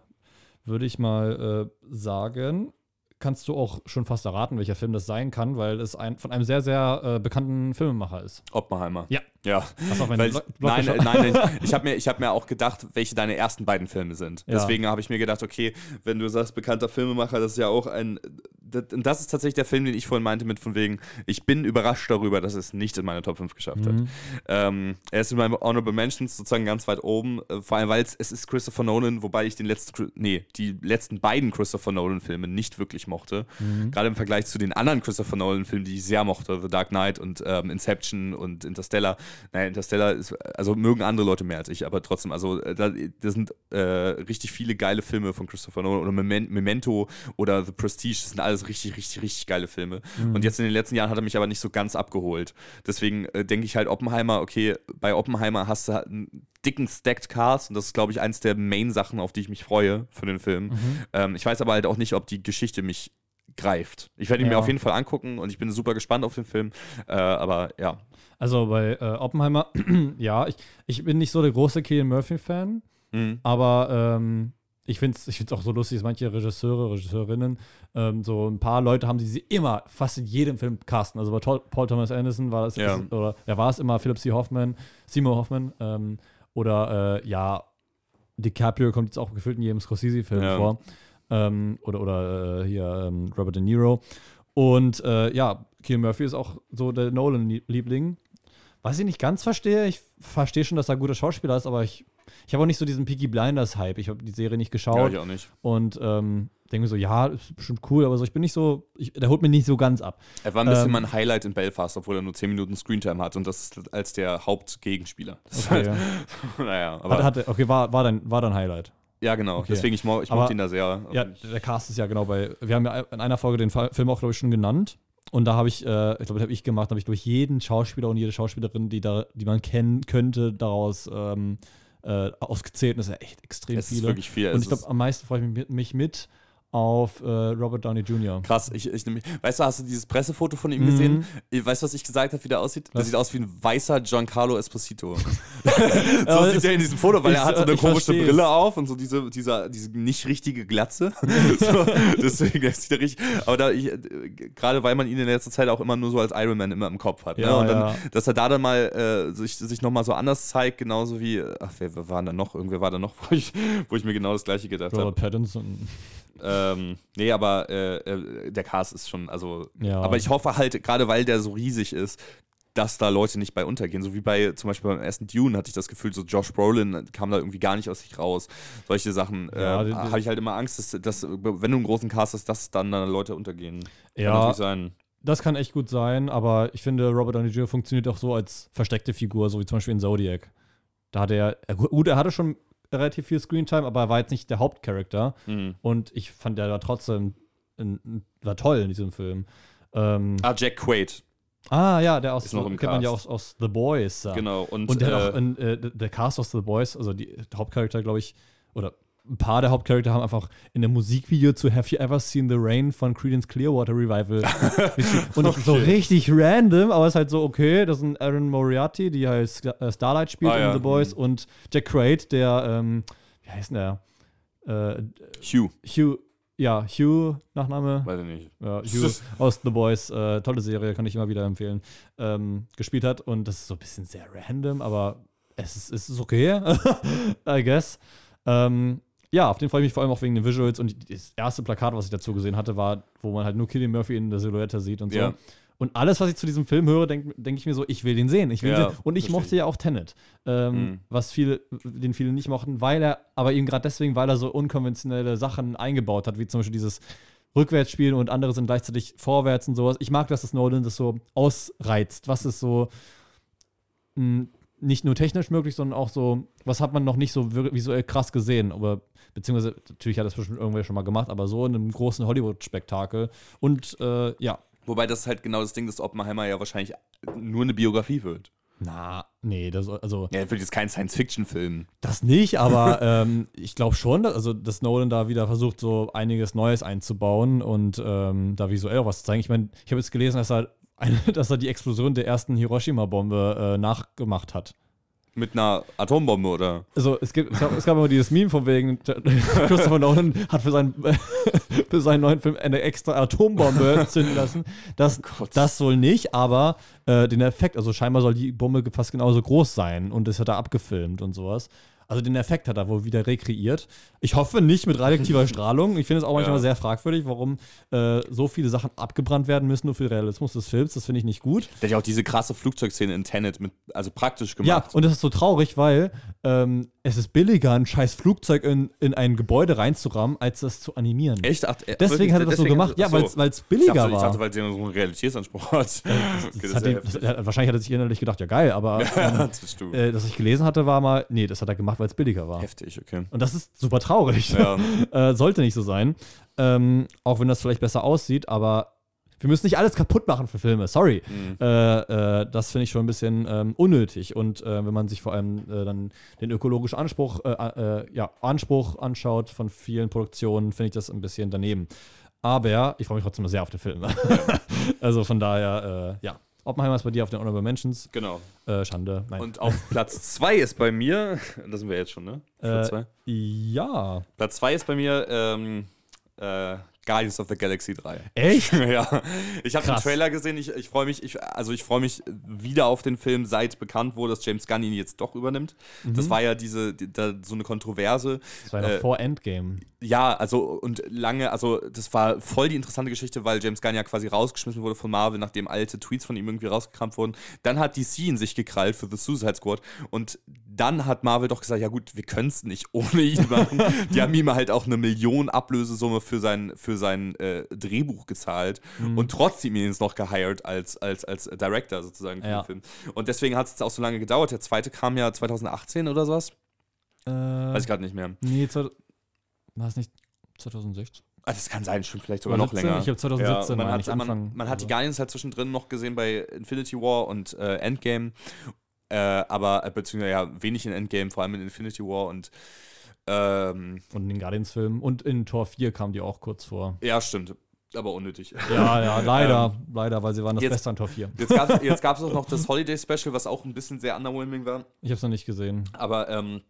würde ich mal äh, sagen, kannst du auch schon fast erraten, welcher Film das sein kann, weil es ein, von einem sehr, sehr äh, bekannten Filmemacher ist. Oppenheimer. Ja. Ja. Meinen Weil Blog nein, nein, nein, (laughs) ich habe mir, ich hab mir auch gedacht, welche deine ersten beiden Filme sind. Ja. Deswegen habe ich mir gedacht, okay, wenn du sagst, bekannter Filmemacher, das ist ja auch ein. Das, und das ist tatsächlich der Film, den ich vorhin meinte, mit von wegen, ich bin überrascht darüber, dass es nicht in meine Top 5 geschafft hat. Mhm. Ähm, er ist in meinem Honorable Mentions sozusagen ganz weit oben, äh, vor allem weil es es ist Christopher Nolan, wobei ich den letzten, nee, die letzten beiden Christopher Nolan-Filme nicht wirklich mochte. Mhm. Gerade im Vergleich zu den anderen Christopher Nolan-Filmen, die ich sehr mochte, The Dark Knight und ähm, Inception und Interstellar. Naja, Interstellar ist, also mögen andere Leute mehr als ich, aber trotzdem, also äh, da, das sind äh, richtig viele geile Filme von Christopher Nolan oder Memen- Memento oder The Prestige, das sind alles richtig, richtig, richtig geile Filme. Und jetzt in den letzten Jahren hat er mich aber nicht so ganz abgeholt. Deswegen äh, denke ich halt Oppenheimer, okay, bei Oppenheimer hast du halt einen dicken Stacked Cast und das ist, glaube ich, eins der Main-Sachen, auf die ich mich freue für den Film. Ähm, ich weiß aber halt auch nicht, ob die Geschichte mich greift. Ich werde ihn mir Ja. auf jeden Fall angucken und ich bin super gespannt auf den Film. Äh, aber ja, Also bei äh, Oppenheimer, (clears throat) ja, ich, ich bin nicht so der große Killian Murphy-Fan, Mhm. aber ähm, ich finde es ich find's auch so lustig, dass manche Regisseure, Regisseurinnen, ähm, so ein paar Leute haben, die sie immer, fast in jedem Film casten. Also bei Paul Thomas Anderson war das, Ja. oder er war es immer Philip C. Hoffman, Seymour Hoffman, ähm, oder äh, ja, DiCaprio kommt jetzt auch gefühlt in jedem Scorsese-Film Ja. vor. Ähm, oder oder äh, hier ähm, Robert De Niro. Und äh, ja, Killian Murphy ist auch so der Nolan-Liebling. Was ich nicht ganz verstehe, ich verstehe schon, dass er ein guter Schauspieler ist, aber ich, ich habe auch nicht so diesen Peaky Blinders-Hype. Ich habe die Serie nicht ja, geschaut ich auch nicht. und ähm, denke mir so, ja, ist bestimmt cool, aber so, ich bin nicht so, ich, der holt mir nicht so ganz ab. Er war ein bisschen Ähm, mein Highlight in Belfast, obwohl er nur 10 Minuten Screentime hat und das als der Hauptgegenspieler. Das Okay, halt, ja. (laughs) naja, aber Hat, hatte, okay war, war, dein, war dein Highlight. Ja, genau. okay. Deswegen, ich, mo ich mochte ihn da sehr. Ja, der Cast ist ja genau bei. Wir haben ja in einer Folge den Film auch, glaube ich, schon genannt. Und da habe ich, äh, ich glaube, das habe ich gemacht, habe ich durch jeden Schauspieler und jede Schauspielerin, die da, die man kennen könnte, daraus ähm, äh, ausgezählt. Und das sind ja echt extrem es ist viele. wirklich viel. Und ich glaube, ist am meisten freue ich mich mit, mich mit auf äh, Robert Downey Jr. krass. Ich, ich, nehm- weißt du, hast du dieses Pressefoto von ihm Mhm. gesehen? Weißt du, was ich gesagt habe, wie der aussieht? Der Was? sieht aus wie ein weißer Giancarlo Esposito. (laughs) So sieht er in diesem Foto, weil ich- er hat so eine komische versteh's. Brille auf und so diese, diese, diese nicht richtige Glatze. (laughs) so, deswegen sieht er richtig. Aber da ich, gerade weil man ihn in letzter Zeit auch immer nur so als Iron Man immer im Kopf hat. Ja, ne? Und dann, ja. dass er da dann mal äh, sich, sich nochmal so anders zeigt, genauso wie, ach, wer, wer war da noch? Irgendwer war da noch, wo ich, wo ich mir genau das gleiche gedacht habe. Robert Pattinson. Ähm, nee, aber äh, äh, der Cast ist schon, also. Ja. Aber ich hoffe halt, gerade weil der so riesig ist, dass da Leute nicht bei untergehen. So wie bei zum Beispiel beim ersten Dune hatte ich das Gefühl, so Josh Brolin kam da irgendwie gar nicht aus sich raus. Solche Sachen Ja, äh, habe ich halt immer Angst, dass, dass, wenn du einen großen Cast hast, dass dann, dann Leute untergehen. Kann Ja, sein. das kann echt gut sein, aber ich finde, Robert Downey Jr. funktioniert auch so als versteckte Figur, so wie zum Beispiel in Zodiac. Da hat er- gut, er hatte schon relativ viel Screentime, aber er war jetzt nicht der Hauptcharakter. Hm. Und ich fand, der war trotzdem ein, war toll in diesem Film. Ähm, Ah, Jack Quaid, ah, ja, der aus, kennt man ja aus, aus The Boys. Ja. genau. Und, Und der, äh, auch in, äh, der Cast aus The Boys, also die Hauptcharakter, glaube ich, oder ein paar der Hauptcharakter haben einfach in einem Musikvideo zu Have You Ever Seen the Rain von Creedence Clearwater Revival. (laughs) und es ist so richtig random, aber es ist halt so, okay, das sind Aaron Moriarty, die heißt äh, Starlight spielt Ah, in ja. The Boys und Jack Quaid, der, ähm, wie heißt denn der? Äh, Hugh. Hugh, ja, Hugh, Nachname. Weiß ich nicht. Ja, Hugh aus The Boys, äh, tolle Serie, kann ich immer wieder empfehlen, ähm, gespielt hat. Und das ist so ein bisschen sehr random, aber es ist, es ist okay, (laughs) I guess. Ähm, ja, auf den freue ich mich vor allem auch wegen den Visuals. Und das erste Plakat, was ich dazu gesehen hatte, war, wo man halt nur Killian Murphy in der Silhouette sieht und so. Ja. Und alles, was ich zu diesem Film höre, denke denk ich mir so, ich will den sehen. Ich will Ja, den sehen. Und ich verstehe mochte ja auch Tenet, ähm, Mhm. was viele, den viele nicht mochten, weil er, aber eben gerade deswegen, weil er so unkonventionelle Sachen eingebaut hat, wie zum Beispiel dieses Rückwärtsspielen und andere sind gleichzeitig vorwärts und sowas. Ich mag, dass das Nolan das so ausreizt. Was ist so mh, nicht nur technisch möglich, sondern auch so, was hat man noch nicht so visuell krass gesehen, aber beziehungsweise natürlich hat das bestimmt irgendwer schon mal gemacht, aber so in einem großen Hollywood-Spektakel. Und äh, ja, Wobei das halt genau das Ding ist, dass Oppenheimer ja wahrscheinlich nur eine Biografie wird. na, nee, das, also Ja, er wird jetzt kein Science-Fiction-Film. Das nicht, aber (laughs) ähm, ich glaube schon, dass, also, dass Nolan da wieder versucht, so einiges Neues einzubauen und ähm, da visuell auch was zu zeigen. Ich meine, ich habe jetzt gelesen, dass er, eine, (laughs) dass er die Explosion der ersten Hiroshima-Bombe äh, nachgemacht hat. Mit einer Atombombe, oder? Also es, gibt, es, gab, es gab immer dieses Meme von wegen, (laughs) Christopher Nolan hat für seinen, (laughs) für seinen neuen Film eine extra Atombombe zünden lassen. Das, das wohl nicht, aber äh, den Effekt, also scheinbar soll die Bombe fast genauso groß sein und das hat er abgefilmt und sowas. Also den Effekt hat er wohl wieder rekreiert. Ich hoffe nicht mit radioaktiver (laughs) Strahlung. Ich finde es auch manchmal Ja. sehr fragwürdig, warum äh, so viele Sachen abgebrannt werden müssen, nur für den Realismus des Films. Das finde ich nicht gut. Der hat ja auch diese krasse Flugzeugszene in Tenet mit, also praktisch Ja, gemacht. und das ist so traurig, weil ähm, es ist billiger, ein scheiß Flugzeug in, in ein Gebäude reinzurammen, als das zu animieren. Echt? Ach, äh, Deswegen hat er das so gemacht. Ja, weil es Ich billiger dachte, ich war. dachte, weil der so einen Realitätsanspruch hat. (laughs) Okay, hat ja ihm, das, wahrscheinlich hat er sich innerlich gedacht, ja geil, aber (laughs) ähm, das äh, das ich gelesen hatte, war mal, nee, das hat er gemacht, weil es billiger war. Heftig, okay. Und das ist super traurig. Ja. (laughs) äh, sollte nicht so sein. Ähm, auch wenn das vielleicht besser aussieht, aber wir müssen nicht alles kaputt machen für Filme. Sorry. Mhm. Äh, äh, das finde ich schon ein bisschen ähm, unnötig. Und äh, wenn man sich vor allem äh, dann den ökologischen Anspruch, äh, äh, ja, Anspruch anschaut von vielen Produktionen, finde ich das ein bisschen daneben. Aber ich freue mich trotzdem sehr auf den Film. (laughs) also von daher, äh, ja. Oppenheimer ist bei dir auf den Honorable Mentions. Genau. Äh, Schande. Nein. Und auf Platz 2 ist bei mir, (laughs) da sind wir jetzt schon, ne? Platz äh, zwei. ja. Platz 2 ist bei mir ähm, äh, Guardians of the Galaxy 3. Echt? (laughs) ja, ich habe den. Trailer gesehen. Ich, ich freue mich, ich, also ich freue mich wieder auf den Film, seit bekannt wurde, dass James Gunn ihn jetzt doch übernimmt. Das war ja diese, die, da, so eine Kontroverse. Das war ja Äh, vor Endgame. Ja, also und lange, also das war voll die interessante Geschichte, weil James Gunn ja quasi rausgeschmissen wurde von Marvel, nachdem alte Tweets von ihm irgendwie rausgekramt wurden. Dann hat DC in sich gekrallt für The Suicide Squad und dann hat Marvel doch gesagt, ja gut, wir können es nicht (laughs) ohne ihn machen. die haben ihm halt auch eine Million Ablösesumme für sein, für sein äh, Drehbuch gezahlt und trotzdem ihn jetzt noch gehired als, als, als Director sozusagen für Ja. den Film. Und deswegen hat es auch so lange gedauert. Der zweite kam ja 2018 oder sowas. Äh, Weiß ich gerade nicht mehr. nee, war es nicht 2016? Ah, das kann sein, stimmt vielleicht sogar Oder noch 17? länger. Ich hab 2017 ja, man, hat, man, man hat die oder so. Guardians halt zwischendrin noch gesehen bei Infinity War und äh, Endgame. Äh, aber, äh, beziehungsweise ja, wenig in Endgame, vor allem in Infinity War und ähm, Und in den Guardians-Filmen. Und in Tor 4 kam die auch kurz vor. ja, stimmt. Aber unnötig. Ja, ja, (laughs) leider. leider, weil sie waren das jetzt- Beste an Tor 4. Jetzt gab es auch noch das (laughs) Holiday Special, was auch ein bisschen sehr underwhelming war. Ich habe es noch nicht gesehen. Aber ähm,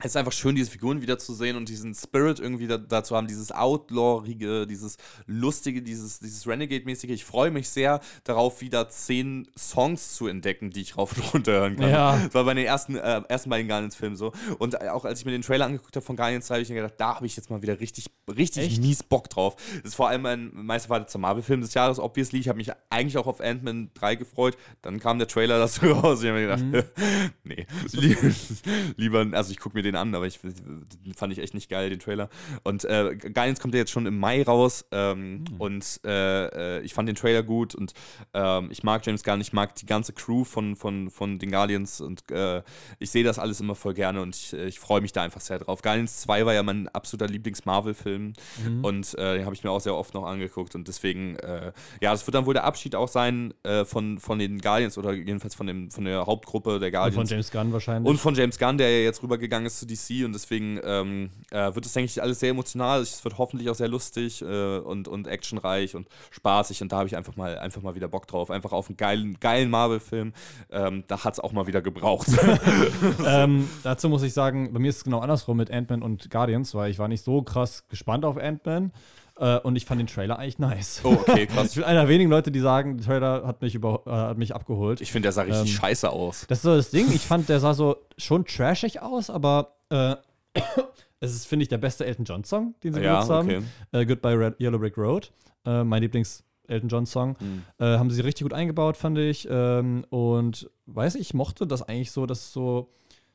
es ist einfach schön, diese Figuren wiederzusehen und diesen Spirit irgendwie da, dazu haben, dieses Outlawige, dieses Lustige, dieses, dieses Renegade-mäßige. Ich freue mich sehr darauf, wieder zehn Songs zu entdecken, die ich rauf und runter hören kann. Ja. Das war bei den ersten, äh, ersten beiden Guardians-Filmen so. Und auch als ich mir den Trailer angeguckt habe von Guardians, habe ich mir gedacht, da habe ich jetzt mal wieder richtig, richtig Echt? mies Bock drauf. Das ist vor allem mein meistverwarteter Marvel-Film des Jahres, obviously. Ich habe mich eigentlich auch auf Ant-Man 3 gefreut. Dann kam der Trailer dazu (laughs) raus. Ich habe mir gedacht, (laughs) nee, lie- (laughs) lieber, also ich gucke mir den an, aber ich den fand ich echt nicht geil, den Trailer. Und äh, Guardians kommt ja jetzt schon im Mai raus ähm, und äh, äh, ich fand den Trailer gut und ähm, ich mag James Gunn, ich mag die ganze Crew von, von, von den Guardians und äh, ich sehe das alles immer voll gerne und ich, äh, ich freue mich da einfach sehr drauf. Guardians 2 war ja mein absoluter Lieblings-Marvel-Film und äh, den habe ich mir auch sehr oft noch angeguckt und deswegen, ja, das wird dann wohl der Abschied auch sein von, von den Guardians oder jedenfalls von, dem, von der Hauptgruppe der Und Guardians. von James Gunn wahrscheinlich. Und von James Gunn, der ja jetzt rübergegangen ist zu DC und deswegen ähm, äh, wird es, denke ich, alles sehr emotional. Es wird hoffentlich auch sehr lustig äh, und, und actionreich und spaßig und da habe ich einfach mal, einfach mal wieder Bock drauf. Einfach auf einen geilen, geilen Marvel-Film. Ähm, da hat es auch mal wieder gebraucht. (laughs) ähm, dazu muss ich sagen, bei mir ist es genau andersrum mit Ant-Man und Guardians, weil ich war nicht so krass gespannt auf Ant-Man. Äh, und ich fand den Trailer eigentlich nice. Oh, okay, krass. ich bin einer der wenigen Leute, die sagen, der Trailer hat mich, über, äh, hat mich abgeholt. Ich finde, der sah richtig ähm, scheiße aus. Das ist so das Ding. Ich fand, der sah so schon trashig aus, aber äh, (coughs) es ist, finde ich, der beste Elton John-Song, den sie ja, benutzt haben. Okay. Äh, Goodbye Red, Yellow Brick Road. Äh, mein Lieblings- Elton John Song. Mhm. Äh, haben sie richtig gut eingebaut, fand ich. Ähm, und weiß ich, mochte das eigentlich so, dass so,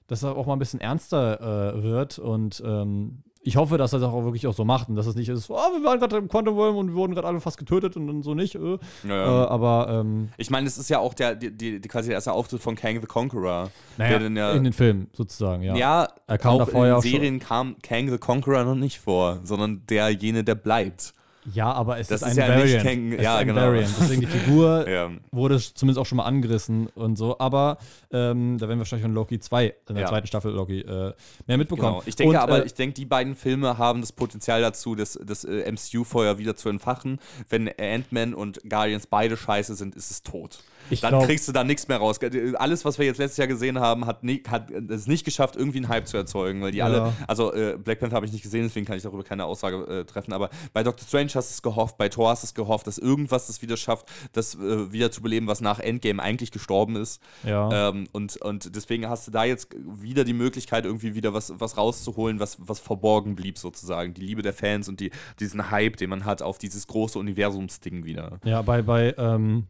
dass er auch mal ein bisschen ernster äh, wird und ähm, ich hoffe, dass er das auch wirklich auch so macht und dass es nicht ist, oh, wir waren gerade im Quantum Realm und wir wurden gerade alle fast getötet und dann so nicht. Äh. Ja. Äh, aber ähm, ich meine, es ist ja auch der, die, die, quasi der erste Auftritt von Kang the Conqueror. Naja, ja, in den Filmen sozusagen, ja. Ja, er kam auch in den Serien kam Kang the Conqueror noch nicht vor, sondern derjenige, der bleibt. Ja, aber es das ist, ist ein ja Variant. King, es ja, genau. Variant. Deswegen die Figur (laughs) ja. wurde zumindest auch schon mal angerissen und so. Aber ähm, da werden wir wahrscheinlich von Loki 2, in der ja. zweiten Staffel Loki, äh, mehr mitbekommen. Genau. Ich denke und, aber, äh, ich denke, die beiden Filme haben das Potenzial dazu, das, das äh, MCU-Feuer wieder zu entfachen. Wenn Ant-Man und Guardians beide scheiße sind, ist es tot. Ich dann glaub, kriegst du da nichts mehr raus. Alles, was wir jetzt letztes Jahr gesehen haben, hat, nie, hat es nicht geschafft, irgendwie einen Hype zu erzeugen, weil die ja. alle, also äh, Black Panther habe ich nicht gesehen, deswegen kann ich darüber keine Aussage äh, treffen, aber bei Doctor Strange hast du es gehofft, bei Thor hast du es gehofft, dass irgendwas das wieder schafft, das äh, wieder zu beleben, was nach Endgame eigentlich gestorben ist. Ja. Ähm, und, und deswegen hast du da jetzt wieder die Möglichkeit, irgendwie wieder was, was rauszuholen, was, was verborgen blieb, sozusagen. Die Liebe der Fans und die, diesen Hype, den man hat auf dieses große Universumsding wieder. Ja, bei, bei ähm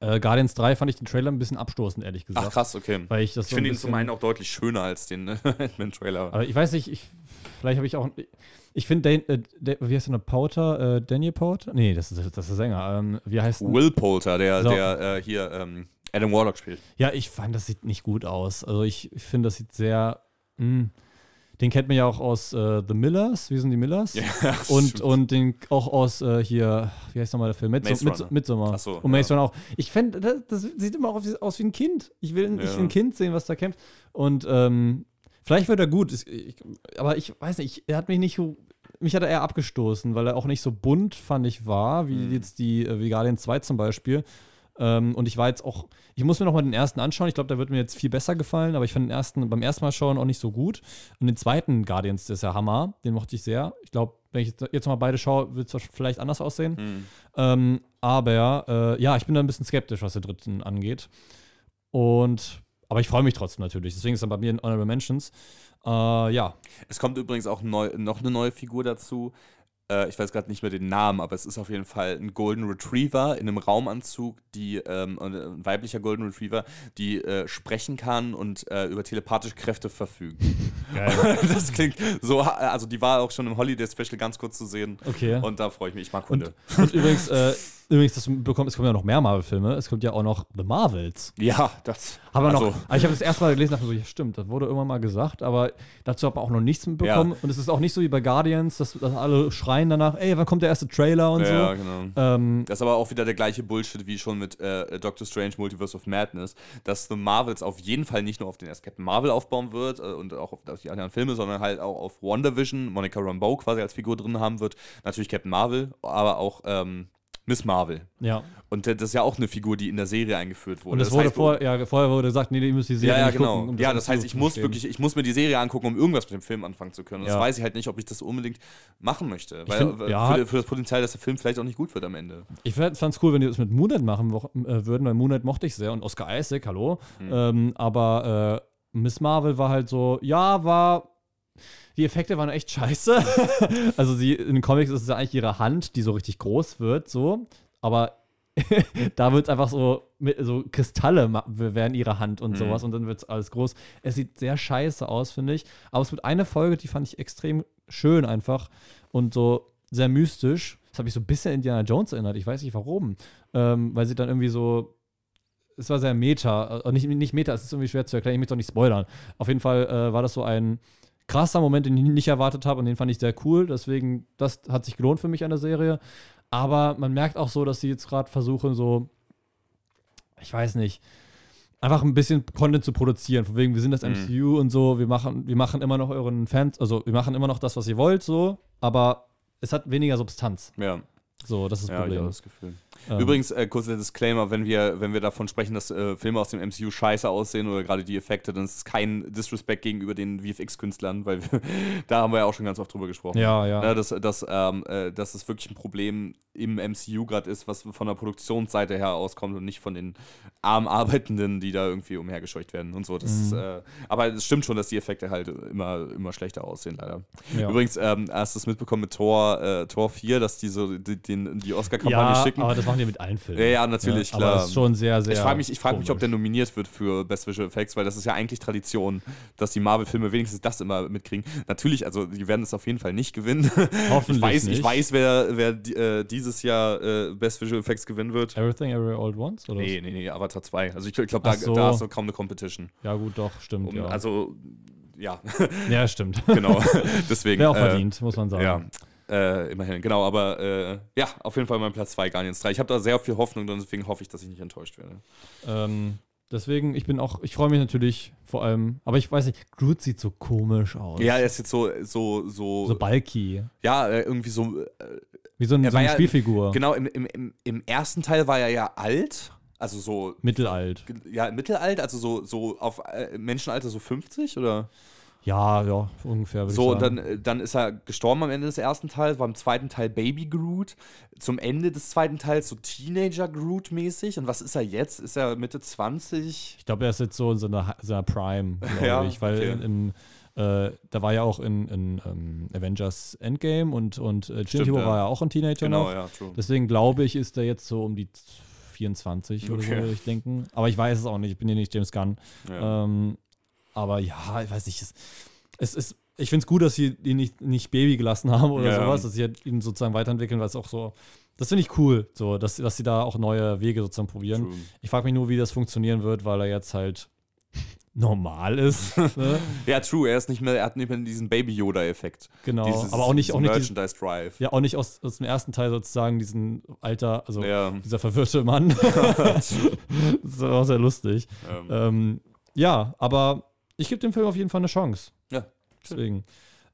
äh, Guardians 3 fand ich den Trailer ein bisschen abstoßend, ehrlich gesagt. Ach krass, okay. Weil ich ich so finde ihn zum einen auch deutlich schöner als den (laughs) äh, Ant-Man-Trailer. Aber ich weiß nicht, ich, vielleicht habe ich auch. Ich finde, äh, wie heißt der noch? Powter? Äh, Daniel Powter? Nee, das ist, das ist der Sänger. Ähm, wie heißt Will Poulter, der, so. der äh, hier ähm, Adam Warlock spielt. Ja, ich fand, das sieht nicht gut aus. Also ich, ich finde, das sieht sehr. Mh, hm, den kennt man ja auch aus äh, The Millers, wie sind die Millers? Ja, (laughs) und, und den auch aus äh, hier, wie heißt nochmal der Film? Midsom Midsom Midsommar. Ach so, und Maze ja. Auch. Ich fände, das, das, sieht immer aus, aus wie ein Kind. Ich will nicht ja. ein Kind sehen, was da kämpft. Und ähm, vielleicht wird er gut. Ich, aber ich weiß nicht, er hat mich nicht mich hat er eher abgestoßen, weil er auch nicht so bunt, fand ich, war, wie mhm. jetzt die äh, Guardian 2 zum Beispiel. Ähm, und ich war jetzt auch, ich muss mir noch mal den ersten anschauen. Ich glaube, der wird mir jetzt viel besser gefallen, aber ich fand den ersten beim ersten Mal schauen auch nicht so gut. Und den zweiten Guardians, der ist ja Hammer. Den mochte ich sehr. Ich glaube, wenn ich jetzt noch mal beide schaue, wird es vielleicht anders aussehen. Mhm. Ähm, aber äh, ja, ich bin da ein bisschen skeptisch, was den dritten angeht. Und aber ich freue mich trotzdem natürlich. Deswegen ist er bei mir in Honorable Mentions. Äh, ja. Es kommt übrigens auch neu, noch eine neue Figur dazu, äh, ich weiß gerade nicht mehr den Namen, aber es ist auf jeden Fall ein Golden Retriever in einem Raumanzug, die ähm, ein weiblicher Golden Retriever, die äh, sprechen kann und äh, über telepathische Kräfte verfügt. Geil. (laughs) das klingt so, also die war auch schon im Holiday Special ganz kurz zu sehen. Okay. Und da freue ich mich. Ich mag Hunde. Und, und übrigens, äh, (laughs) Übrigens, das bekommt, es kommen ja noch mehr Marvel-Filme. Es kommt ja auch noch The Marvels. Ja, das. Haben wir also. noch. Ich habe das erste Mal gelesen, dachte so, ja, stimmt, das wurde irgendwann mal gesagt, aber dazu hat man auch noch nichts mitbekommen. Ja. Und es ist auch nicht so wie bei Guardians, dass, dass, alle schreien danach, ey, wann kommt der erste Trailer und ja, so. Ja, genau. Ähm, das ist aber auch wieder der gleiche Bullshit wie schon mit äh, Doctor Strange Multiverse of Madness, dass The Marvels auf jeden Fall nicht nur auf den ersten Captain Marvel aufbauen wird äh, und auch auf die anderen Filme, sondern halt auch auf WandaVision, Monica Rambeau quasi als Figur drin haben wird. Natürlich Captain Marvel, aber auch ähm, Miss Marvel. Ja. Und das ist ja auch eine Figur, die in der Serie eingeführt wurde. Und das, das wurde heißt, vor, ja, vorher wurde gesagt, nee, ihr müsst die Serie Ja, ja, genau. Gucken, um ja, das heißt, ich muss wirklich, ich muss mir die Serie angucken, um irgendwas mit dem Film anfangen zu können. Und ja. das weiß ich halt nicht, ob ich das unbedingt machen möchte. Weil find, für, für, das Potenzial, dass der Film vielleicht auch nicht gut wird am Ende. Ich fand es cool, wenn die das mit Moonlight machen äh, würden, weil Moonlight mochte ich sehr und Oscar Isaac, hallo. Mhm. Ähm, aber äh, Miss Marvel war halt so, ja, war die Effekte waren echt scheiße. (laughs) also sie, in den Comics ist es ja eigentlich ihre Hand, die so richtig groß wird, so aber (laughs) da wird es einfach so, mit, so Kristalle werden ihre Hand und mhm. sowas und dann wird es alles groß. Es sieht sehr scheiße aus, finde ich. Aber es wird eine Folge, die fand ich extrem schön einfach und so sehr mystisch. Das habe ich so ein bisschen Indiana Jones erinnert. Ich weiß nicht warum. Ähm, weil sie dann irgendwie so. Es war sehr meta. Äh, nicht, nicht meta, es ist irgendwie schwer zu erklären. Ich möchte auch nicht spoilern. Auf jeden Fall äh, war das so ein krasser Moment, den ich nicht erwartet habe und den fand ich sehr cool. Deswegen, das hat sich gelohnt für mich an der Serie. Aber man merkt auch so, dass sie jetzt gerade versuchen, so, ich weiß nicht, einfach ein bisschen Content zu produzieren. Von wegen, wir sind das Mhm. MCU und so, wir machen, wir machen immer noch euren Fans, also wir machen immer noch das, was ihr wollt, so, aber es hat weniger Substanz. Ja, So, das ist das ja, ich Problem. habe das Gefühl. Ähm, Übrigens, äh, kurzer Disclaimer, wenn wir, wenn wir davon sprechen, dass äh, Filme aus dem MCU scheiße aussehen oder gerade die Effekte, dann ist es kein Disrespect gegenüber den VFX-Künstlern, weil wir, (laughs) da haben wir ja auch schon ganz oft drüber gesprochen. Ja, ja. Ne, dass, dass, ähm, äh, dass es wirklich ein Problem im MCU gerade ist, was von der Produktionsseite her auskommt und nicht von den arm Arbeitenden, die da irgendwie umhergescheucht werden und so. Das ist, Mhm. äh, aber es stimmt schon, dass die Effekte halt immer, immer schlechter aussehen, leider. ja. Übrigens, ähm, hast du es mitbekommen mit Tor, äh, Tor 4, dass die so die, den, die Oscar-Kampagne ja, schicken? aber das machen die mit allen Filmen. Ja, ja, natürlich, Ja, klar. Aber ist schon sehr, sehr. Ich frage mich, ich frag mich, ob der nominiert wird für Best Visual Effects, weil das ist ja eigentlich Tradition, dass die Marvel-Filme wenigstens das immer mitkriegen. Natürlich, also die werden es auf jeden Fall nicht gewinnen. (laughs) Hoffentlich ich weiß, nicht. ich weiß, wer, wer äh, dieses Jahr äh, Best Visual Effects gewinnen wird. Everything Every All at Once? Oder Nee, nee, nee, Avatar 2. Also ich, glaube, da, so. da hast du kaum eine Competition. Ja, gut, doch, stimmt. Um, ja. Also, ja, ja, stimmt. (laughs) genau. (laughs) Deswegen. Wäre auch äh, verdient, muss man sagen. Ja, äh, immerhin, genau, aber äh, ja, auf jeden Fall mein Platz 2, Guardians 3. Ich habe da sehr viel Hoffnung und deswegen hoffe ich, dass ich nicht enttäuscht werde. Ähm, deswegen, ich bin auch, ich freue mich natürlich vor allem, aber ich weiß nicht, Groot sieht so komisch aus. Ja, er ist jetzt so, so, so, So bulky. ja, äh, irgendwie so, äh, Wie so, ein, so eine ja- Spielfigur. genau, im, im, im, im ersten Teil war er ja alt, also so, Mittelalt. ja, mittelalt, also so, so auf äh, Menschenalter so 50 oder? Ja, ja, ungefähr. So, dann, äh, dann ist er gestorben am Ende des ersten Teils, war im zweiten Teil Baby Groot. Zum Ende des zweiten Teils so Teenager Groot-mäßig. Und was ist er jetzt? Ist er Mitte 20? Ich glaube, er ist jetzt so in seiner, seiner Prime, (laughs) glaube Ja, ich, weil okay. in, in äh, da war ja auch in, in ähm, Avengers Endgame und, und äh, War ja. war ja auch ein Teenager Genau, noch. ja, true. Deswegen glaube ich, ist er jetzt so um die 24 oder so, Okay. würde ich denken. Aber ich weiß es auch nicht, ich bin ja nicht James Gunn. Ja. Ähm, aber ja, ich weiß nicht, es, es ist, ich finde es gut, dass sie ihn nicht, nicht Baby gelassen haben oder Ja. sowas, dass sie halt ihn sozusagen weiterentwickeln, weil es auch so, das finde ich cool, so, dass, dass sie da auch neue Wege sozusagen probieren. True. Ich frage mich nur, wie das funktionieren wird, weil er jetzt halt normal ist. (laughs) ne? Ja, true. Er ist nicht mehr, er hat nicht mehr diesen Baby-Yoda-Effekt. Genau. Dieses- aber auch nicht, auch nicht, Merchandise Drive. ja, auch nicht aus, aus dem ersten Teil sozusagen diesen Alter, also Ja. dieser verwirrte Mann. (laughs) (laughs) das war auch sehr lustig. Ähm, Ähm, ja, aber ich gebe dem Film auf jeden Fall eine Chance. Ja, Deswegen.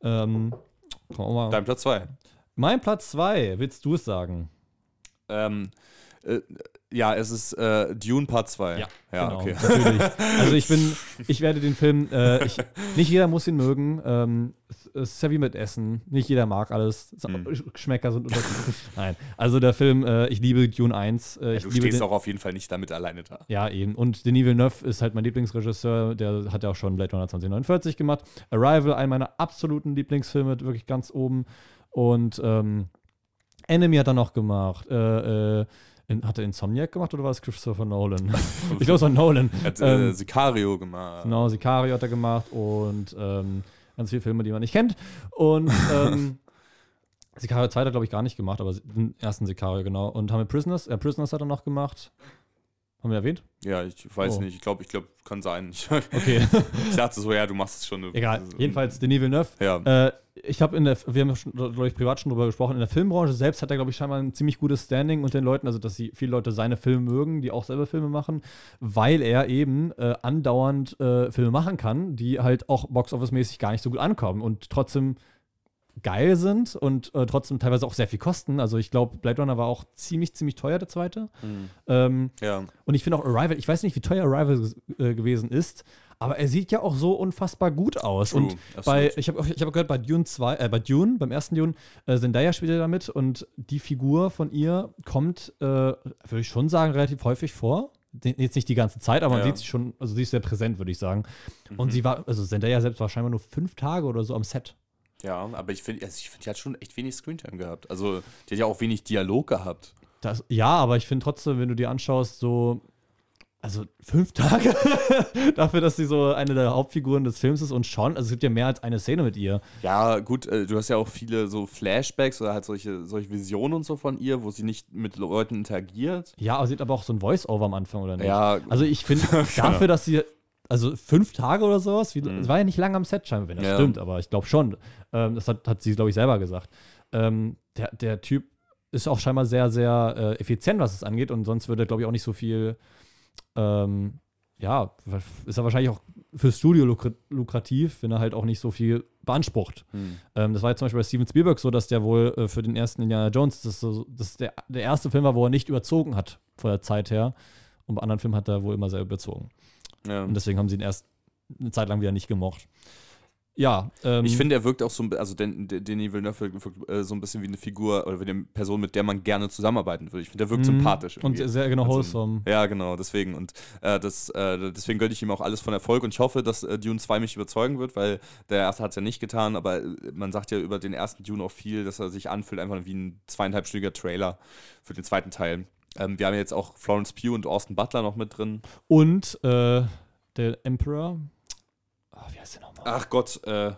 Ähm, mal. Dein Platz 2. Mein Platz 2, willst du es sagen? Ähm, äh, ja, es ist äh, Dune Part 2. Ja, genau, okay. Natürlich. Also ich bin, (laughs) ich werde den Film, äh, ich, nicht jeder muss ihn mögen. Ähm, ja wie mit Essen. Nicht jeder mag alles. Hm. Geschmäcker sind unterschiedlich. (laughs) Nein. Also der Film, äh, ich liebe Dune 1. Äh, Ja, du liebe stehst den, auch auf jeden Fall nicht damit alleine da. Ja, eben. Und Denis Villeneuve ist halt mein Lieblingsregisseur. Der hat ja auch schon Blade Runner 2049 gemacht. Arrival, einer meiner absoluten Lieblingsfilme, wirklich ganz oben. Und ähm, Enemy hat er noch gemacht. Äh, äh, in, hat er Insomniac gemacht oder war es Christopher Nolan? (laughs) ich glaube, es war Nolan. Er hat äh, Ähm, Sicario gemacht. Genau, Sicario hat er gemacht und ähm, ganz viele Filme, die man nicht kennt. Und ähm, (laughs) Sicario 2 hat er, glaube ich, gar nicht gemacht, aber den ersten Sicario, genau. Und haben wir Prisoners, äh, Prisoners hat er noch gemacht. Haben wir erwähnt? Ja, ich weiß Oh. nicht. Ich glaube, ich glaube, kann sein. Ich, Okay, (laughs) ich dachte so, ja, du machst es schon. egal. Jedenfalls Denis Villeneuve. Ja. Äh, ich habe in der, wir haben glaube ich, privat schon drüber gesprochen, in der Filmbranche selbst hat er, glaube ich, scheinbar ein ziemlich gutes Standing unter den Leuten, also dass sie viele Leute seine Filme mögen, die auch selber Filme machen, weil er eben äh, andauernd äh, Filme machen kann, die halt auch boxoffice-mäßig gar nicht so gut ankommen und trotzdem geil sind und äh, trotzdem teilweise auch sehr viel kosten. Also ich glaube, Blade Runner war auch ziemlich, ziemlich teuer, der zweite. Hm. Ähm, ja. und ich finde auch Arrival, ich weiß nicht, wie teuer Arrival äh, gewesen ist, aber er sieht ja auch so unfassbar gut aus. True, Und bei, ich habe ich hab gehört, bei Dune 2, äh, bei Dune, beim ersten Dune, äh, Zendaya spielt ja damit und die Figur von ihr kommt, äh, würde ich schon sagen, relativ häufig vor. Jetzt nicht die ganze Zeit, aber man Ja. sieht sie schon, also sie ist sehr präsent, würde ich sagen. Und Mhm. sie war, also Zendaya selbst war scheinbar nur fünf Tage oder so am Set. Ja, aber ich finde, also ich find, die hat schon echt wenig Screentime gehabt. Also, die hat ja auch wenig Dialog gehabt. Das, ja, aber ich finde trotzdem, wenn du dir anschaust, so, also fünf (laughs) Tage dafür, dass sie so eine der Hauptfiguren des Films ist und schon, also es gibt ja mehr als eine Szene mit ihr. Ja, gut, äh, du hast ja auch viele so Flashbacks oder halt solche, solche Visionen und so von ihr, wo sie nicht mit Leuten interagiert. Ja, aber sie hat aber auch so ein Voice-Over am Anfang, oder nicht? Ja, Also ich finde, (laughs) dafür, dass sie, also fünf Tage oder sowas, wie, Mhm. es war ja nicht lange am Set scheinbar, wenn das Ja. stimmt, aber ich glaube schon. Ähm, das hat, hat sie, glaube ich, selber gesagt. Ähm, der, der Typ ist auch scheinbar sehr, sehr äh, effizient, was es angeht und sonst würde er, glaube ich, auch nicht so viel ähm, ja, ist ja wahrscheinlich auch fürs Studio lukra lukrativ, wenn er halt auch nicht so viel beansprucht. Hm. Ähm, das war jetzt zum Beispiel bei Steven Spielberg so, dass der wohl äh, für den ersten Indiana Jones, das, so, das der, der erste Film war, wo er nicht überzogen hat von der Zeit her. Und bei anderen Filmen hat er wohl immer sehr überzogen. Ja. Und deswegen haben sie ihn erst eine Zeit lang wieder nicht gemocht. Ja, ähm, Ich finde, er wirkt auch so, ein also Den- Den- Denis Villeneuve wirkt, äh, so ein bisschen wie eine Figur oder wie eine Person, mit der man gerne zusammenarbeiten würde. Ich finde, der wirkt Mhm. sympathisch. und irgendwie. sehr genau Also, wholesome. Ja, genau, deswegen. Und äh, das, äh, deswegen gönne ich ihm auch alles von Erfolg und ich hoffe, dass äh, Dune 2 mich überzeugen wird, weil der erste hat es ja nicht getan, aber äh, man sagt ja über den ersten Dune auch viel, dass er sich anfühlt, einfach wie ein zweieinhalbstündiger Trailer für den zweiten Teil. Ähm, wir haben jetzt auch Florence Pugh und Austin Butler noch mit drin. Und äh, der Emperor, ah, wie heißt der nochmal? Ach Gott, äh,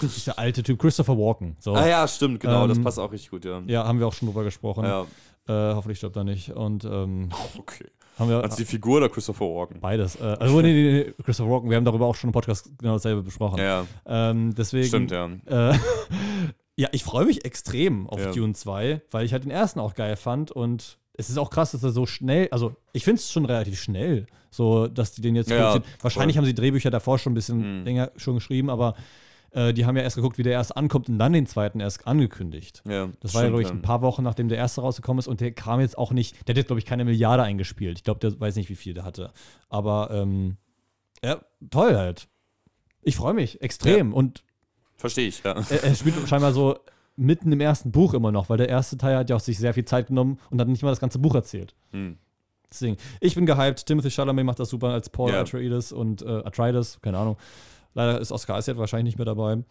Das (laughs) der alte Typ, Christopher Walken. So. ah ja, stimmt, genau, das Ähm, passt auch richtig gut, ja. Ja, haben wir auch schon drüber gesprochen. Ja, Äh, hoffentlich stirbt er nicht. Und ähm, (laughs) okay. haben wir Also die Figur oder Christopher Walken? beides. Äh, also, nee, nee, nee, Christopher Walken, wir haben darüber auch schon im Podcast genau dasselbe besprochen. Ja, Ähm, deswegen. stimmt, ja. Äh, (laughs) ja, ich freue mich extrem auf Ja. Dune 2, weil ich halt den ersten auch geil fand und es ist auch krass, dass er so schnell, also ich finde es schon relativ schnell, so dass die den jetzt Ja, produzieren. Wahrscheinlich voll. haben sie Drehbücher davor schon ein bisschen Mhm. länger schon geschrieben, aber äh, die haben ja erst geguckt, wie der erste ankommt und dann den zweiten erst angekündigt. ja Das war ja, glaube ich, ein paar Wochen, nachdem der erste rausgekommen ist und der kam jetzt auch nicht, der hat jetzt, glaube ich, keine Milliarde eingespielt. Ich glaube, der weiß nicht, wie viel der hatte. Aber ähm, ja, toll halt. Ich freue mich extrem und Verstehe ich, ja. er, er spielt scheinbar so mitten im ersten Buch immer noch, weil der erste Teil hat ja auch sich sehr viel Zeit genommen und hat nicht mal das ganze Buch erzählt. Hm. Deswegen, ich bin gehypt. Timothy Chalamet macht das super als Paul Ja. Atreides und äh, Atreides, keine Ahnung. Leider ist Oscar Isaac wahrscheinlich nicht mehr dabei. Hm.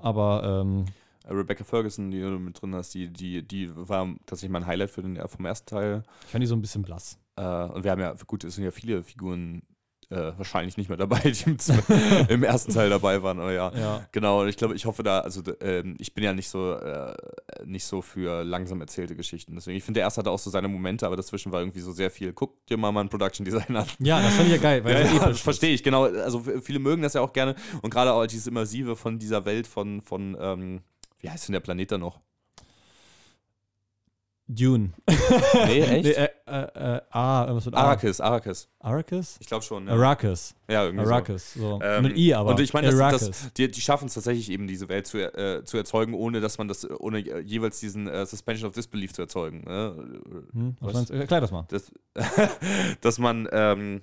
Aber ähm, Rebecca Ferguson, die du mit drin hast, die, die, die war tatsächlich mein Highlight für den, vom ersten Teil. ich fand die so ein bisschen blass. Äh, und wir haben ja, gut, es sind ja viele Figuren äh, wahrscheinlich nicht mehr dabei, (laughs) die im, (laughs) im ersten Teil dabei waren, aber ja. Ja. Genau, und ich glaube, ich hoffe da, also ähm, ich bin ja nicht so, äh, nicht so für langsam erzählte Geschichten. Deswegen, ich finde, der erste hatte auch so seine Momente, aber dazwischen war irgendwie so sehr viel. Guck dir mal ein Production Design an. Ja, das fand ich ja geil, weil (laughs) Ja, ja, das verstehe ich, genau. Also viele mögen das ja auch gerne. Und gerade auch dieses Immersive von dieser Welt von, von ähm, wie heißt denn der Planet da noch? Dune. (laughs) Nee, echt? Nee, äh, äh, äh, ah, irgendwas mit A. Arrakis, Arrakis. Arrakis? Ich glaube schon. Ja, Arrakis. ja irgendwie so. Arrakis. So. Ähm, mit I aber. Und ich meine, die, die schaffen es tatsächlich eben, diese Welt zu, äh, zu erzeugen, ohne dass man das, ohne jeweils diesen äh, Suspension of Disbelief zu erzeugen. Ne? Hm, was meinst? Erklär das mal. Das, (laughs) dass man, ähm, äh,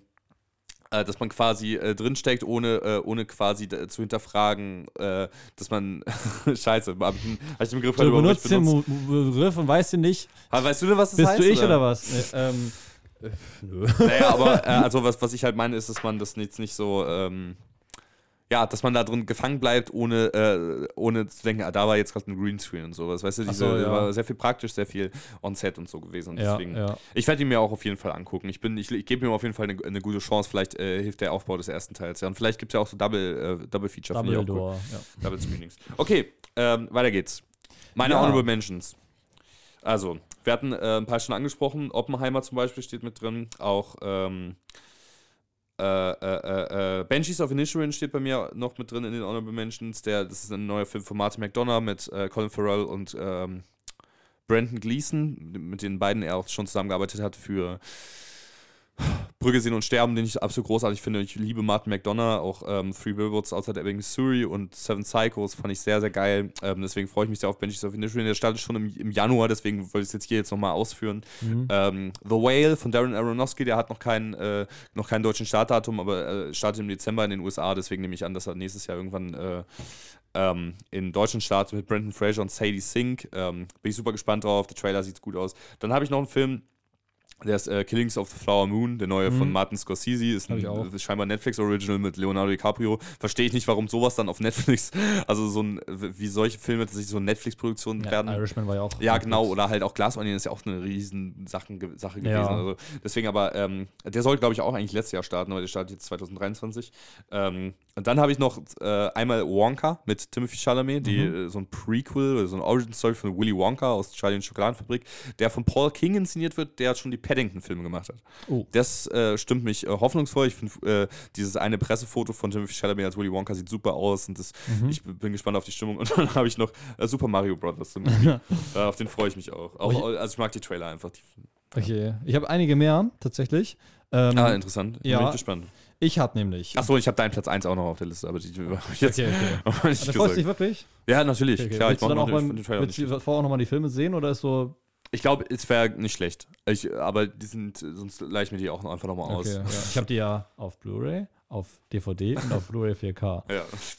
dass man quasi äh, drinsteckt, ohne, äh, ohne quasi zu hinterfragen, äh, dass man, (laughs) scheiße, habe ich, den- hab ich den Begriff Du benutzt den Begriff und weißt ihn nicht. Ah, Weißt du denn, was das Bist heißt? du ich oder, was? Nee, ähm, äh, nö. Naja, aber äh, also was, was ich halt meine, ist, dass man das jetzt nicht so, ähm, ja, dass man da drin gefangen bleibt, ohne, äh, ohne zu denken, ah, da war jetzt gerade ein Greenscreen und sowas. Weißt du, diese, so, ja. war sehr viel praktisch, sehr viel on-set und so gewesen. Ja, deswegen, ja. ich werde ihn mir auch auf jeden Fall angucken. Ich, bin, ich, ich gebe ihm auf jeden Fall eine, eine gute Chance. Vielleicht äh, hilft der Aufbau des ersten Teils. Ja. Und vielleicht gibt es ja auch so Double, äh, Double Feature. ich auch. Cool. Double Screenings. Okay, ähm, weiter geht's. Meine. Honorable Mentions. Also, wir hatten äh, ein paar schon angesprochen. Oppenheimer zum Beispiel steht mit drin. Auch ähm, äh, äh, äh, äh, Banshees of Inisherin steht bei mir noch mit drin in den Honorable Mentions. Der, das ist ein neuer Film von Martin McDonough mit äh, Colin Farrell und ähm, Brandon Gleeson, mit denen beiden er auch schon zusammengearbeitet hat für Brügge sehen und sterben, den ich absolut großartig finde. Ich liebe Martin McDonough, auch ähm, Three Billboards Outside Ebbing, Missouri und Seven Psychos fand ich sehr, sehr geil. Ähm, deswegen freue ich mich sehr auf Banshees of Inisherin. Der startet schon im, im Januar, deswegen wollte ich es jetzt hier jetzt nochmal ausführen. Mhm. Ähm, The Whale von Darren Aronofsky, der hat noch keinen, äh, noch keinen deutschen Startdatum, aber äh, startet im Dezember in den USA, deswegen nehme ich an, dass er nächstes Jahr irgendwann äh, ähm, in Deutschland startet mit Brendan Fraser und Sadie Sink. Ähm, bin ich super gespannt drauf, der Trailer sieht gut aus. Dann habe ich noch einen Film, der ist äh, Killings of the Flower Moon, der neue von Martin Scorsese. Ist ein ist scheinbar Netflix-Original mit Leonardo DiCaprio. Verstehe ich nicht, warum sowas dann auf Netflix, (laughs) also so ein, wie solche Filme tatsächlich so Netflix-Produktionen Ja, werden. Irishman war ja auch. Ja, genau, oder halt auch Glass Onion ist ja auch eine riesen Sachen, Sache gewesen. Ja. Also deswegen aber, ähm, der sollte, glaube ich, auch eigentlich letztes Jahr starten, aber der startet jetzt 2023. Ähm, und dann habe ich noch äh, einmal Wonka mit Timothy Chalamet, die, Mhm. äh, so ein Prequel, oder so ein Origin-Story von Willy Wonka aus Charlie und Schokoladenfabrik, der von Paul King inszeniert wird, der schon die Paddington-Filme gemacht hat. Oh. Das äh, stimmt mich äh, hoffnungsvoll. Ich finde, äh, dieses eine Pressefoto von Timothy Chalamet als Willy Wonka sieht super aus und das, Mhm. ich bin gespannt auf die Stimmung. (laughs) Und dann habe ich noch äh, Super Mario Brothers. (laughs) auf den freue ich mich auch. auch. Oh, Also ich mag die Trailer einfach. Die, Okay. Ich habe einige mehr, tatsächlich. Ähm, Ah, interessant. ja. Bin ich gespannt. ich habe nämlich. Achso, ich habe deinen Platz 1 auch noch auf der Liste, aber die habe ich jetzt Okay, okay. (laughs) nicht Da freust du dich wirklich? Ja, natürlich. Okay, okay. Klar, ich willst mach auch noch mal, den, Trailer willst du vorher auch nochmal die Filme sehen oder ist so. Ich glaube, es wäre nicht schlecht. Ich, aber die sind, sonst leih ich mir die auch einfach nochmal aus. Okay, ja. Ich habe die ja auf Blu-ray, auf DVD und auf Blu-ray 4K. (laughs)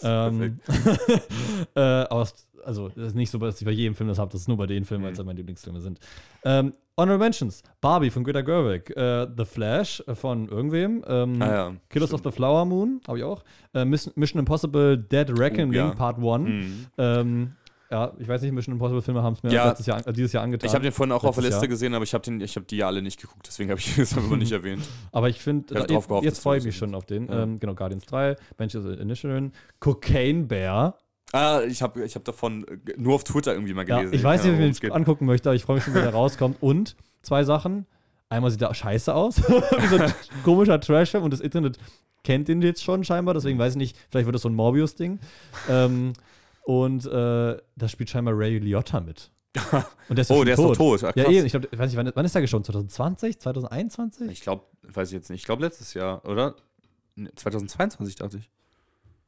Ja, Ähm, (laughs) äh, es, also, es ist nicht so, dass ich bei jedem Film das habe, das ist nur bei den Filmen, weil es Mhm. halt meine Lieblingsfilme sind. Ähm, Honorable Mentions: Barbie von Greta Gerwig, äh, The Flash äh, von irgendwem, ähm, Ah, ja. Killers of the Flower Moon, habe ich auch, äh, Mission, Impossible Dead Reckoning ja. Part 1. Mhm. Ähm, ja, ich weiß nicht, Mission Impossible Filme haben es mir Ja. letztes Jahr, äh, dieses Jahr angetan. Ich habe den vorhin auch auf der Liste Jahr. gesehen, aber ich habe hab die ja alle nicht geguckt, deswegen habe ich (laughs) das einfach nicht erwähnt. Aber ich finde, gehofft, jetzt du freue ich mich schon auf den. Ja. Ähm, genau, Guardians 3, Benches Initiative, Cocaine Bear. Ah, ich habe ich hab davon äh, nur auf Twitter irgendwie mal Ja, gelesen. ich weiß nicht, Ahnung, ich mir den angucken möchte, aber ich freue mich schon, wenn der (laughs) rauskommt. Und zwei Sachen. Einmal sieht er scheiße aus, (laughs) wie so ein komischer Trash-Film und das Internet kennt ihn jetzt schon scheinbar, deswegen weiß ich nicht, vielleicht wird das so ein Morbius-Ding. Ähm, und äh, da spielt scheinbar Ray Liotta mit. (laughs) Und der ist Oh, der ist doch tot. Ah, Ja, eben. Ich glaube, weiß nicht, wann, wann ist der gestorben? 2020? 2021? Ich glaube, weiß ich jetzt nicht. Ich glaube letztes Jahr, oder? Nee, 2022 dachte ich.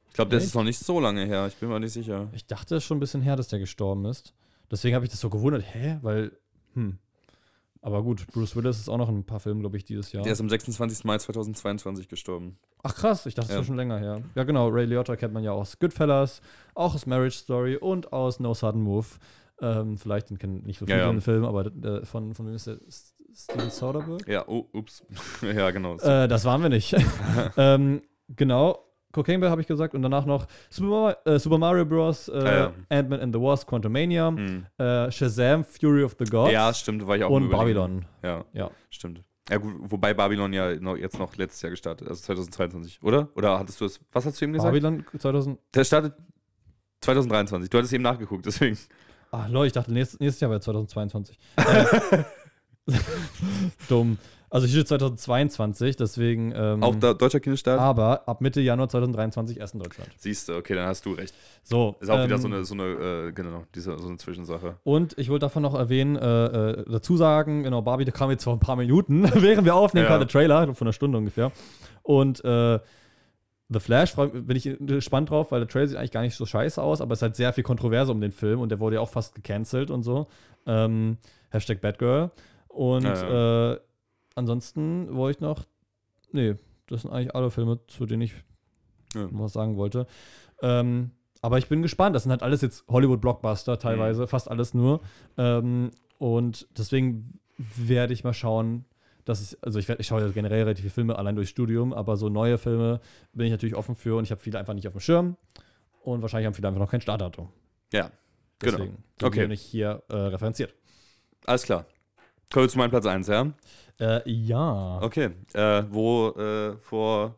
Ich glaube, das ist noch nicht so lange her. Ich bin mir nicht sicher. Ich dachte, es ist schon ein bisschen her, dass der gestorben ist. Deswegen habe ich das so gewundert. Hä? Weil, hm. Aber gut, Bruce Willis ist auch noch in ein paar Filmen, glaube ich, dieses Jahr. Der ist am 26. Mai 2022 gestorben. Ach krass, ich dachte, das Ja. ist schon länger her. Ja, genau, Ray Liotta kennt man ja aus Goodfellas, auch aus Marriage Story und aus No Sudden Move. Ähm, vielleicht, den kennen nicht so viele Ja, ja. Film, aber äh, von, von wem ist der? Steven Soderbergh? Ja, oh, ups. (laughs) ja, genau. Äh, das waren wir nicht. (laughs) ähm, genau, Cocaine Bear habe ich gesagt und danach noch Super, äh, Super Mario Bros., äh, Ah, ja. Ant-Man and the Wasp, Quantumania, Hm. äh, Shazam, Fury of the Gods Ja, stimmt, war ich auch und. Babylon. Ja, Ja. stimmt. Ja, gut, wobei Babylon ja noch, jetzt noch letztes Jahr gestartet, also 2022, oder? Oder hattest du es, was hast du eben gesagt? Babylon 2000. Der startet 2023. Du hattest eben nachgeguckt, deswegen. Ach Leute, ich dachte, nächstes, nächstes Jahr wäre 2022. Äh, (laughs) Dumm. Also hier steht 2022, deswegen. Ähm, Auch da, deutscher Kinostart? aber ab Mitte Januar 2023 erst in Deutschland. Siehst du, okay, dann hast du recht. So. Ist auch wieder ähm, so eine, so eine äh, genau, diese, so eine Zwischensache. Und ich wollte davon noch erwähnen, äh, äh, dazu sagen, genau, Barbie, da kam jetzt vor ein paar Minuten, (laughs) während wir aufnehmen, Ja. kam der Trailer, von einer Stunde ungefähr. Und äh, The Flash bin ich gespannt drauf, weil der Trailer sieht eigentlich gar nicht so scheiße aus, aber es hat sehr viel Kontroverse um den Film und der wurde ja auch fast gecancelt und so. Ähm, Hashtag Batgirl. Und Ja, Äh, ansonsten wollte ich noch, nee, das sind eigentlich alle Filme, zu denen ich Ja. was sagen wollte. Ähm, aber ich bin gespannt. Das sind halt alles jetzt Hollywood-Blockbuster teilweise, Mhm. fast alles nur. Ähm, und deswegen werde ich mal schauen, dass ich, also ich, werd, ich schaue ja generell relativ viele Filme allein durchs Studium, aber so neue Filme bin ich natürlich offen für und ich habe viele einfach nicht auf dem Schirm. Und wahrscheinlich haben viele einfach noch kein Startdatum. Ja, genau. Deswegen Okay. die nicht hier äh, referenziert. Alles klar. Kommen wir zu meinem Platz 1, ja? Äh, ja. Okay. Äh, wo äh, vor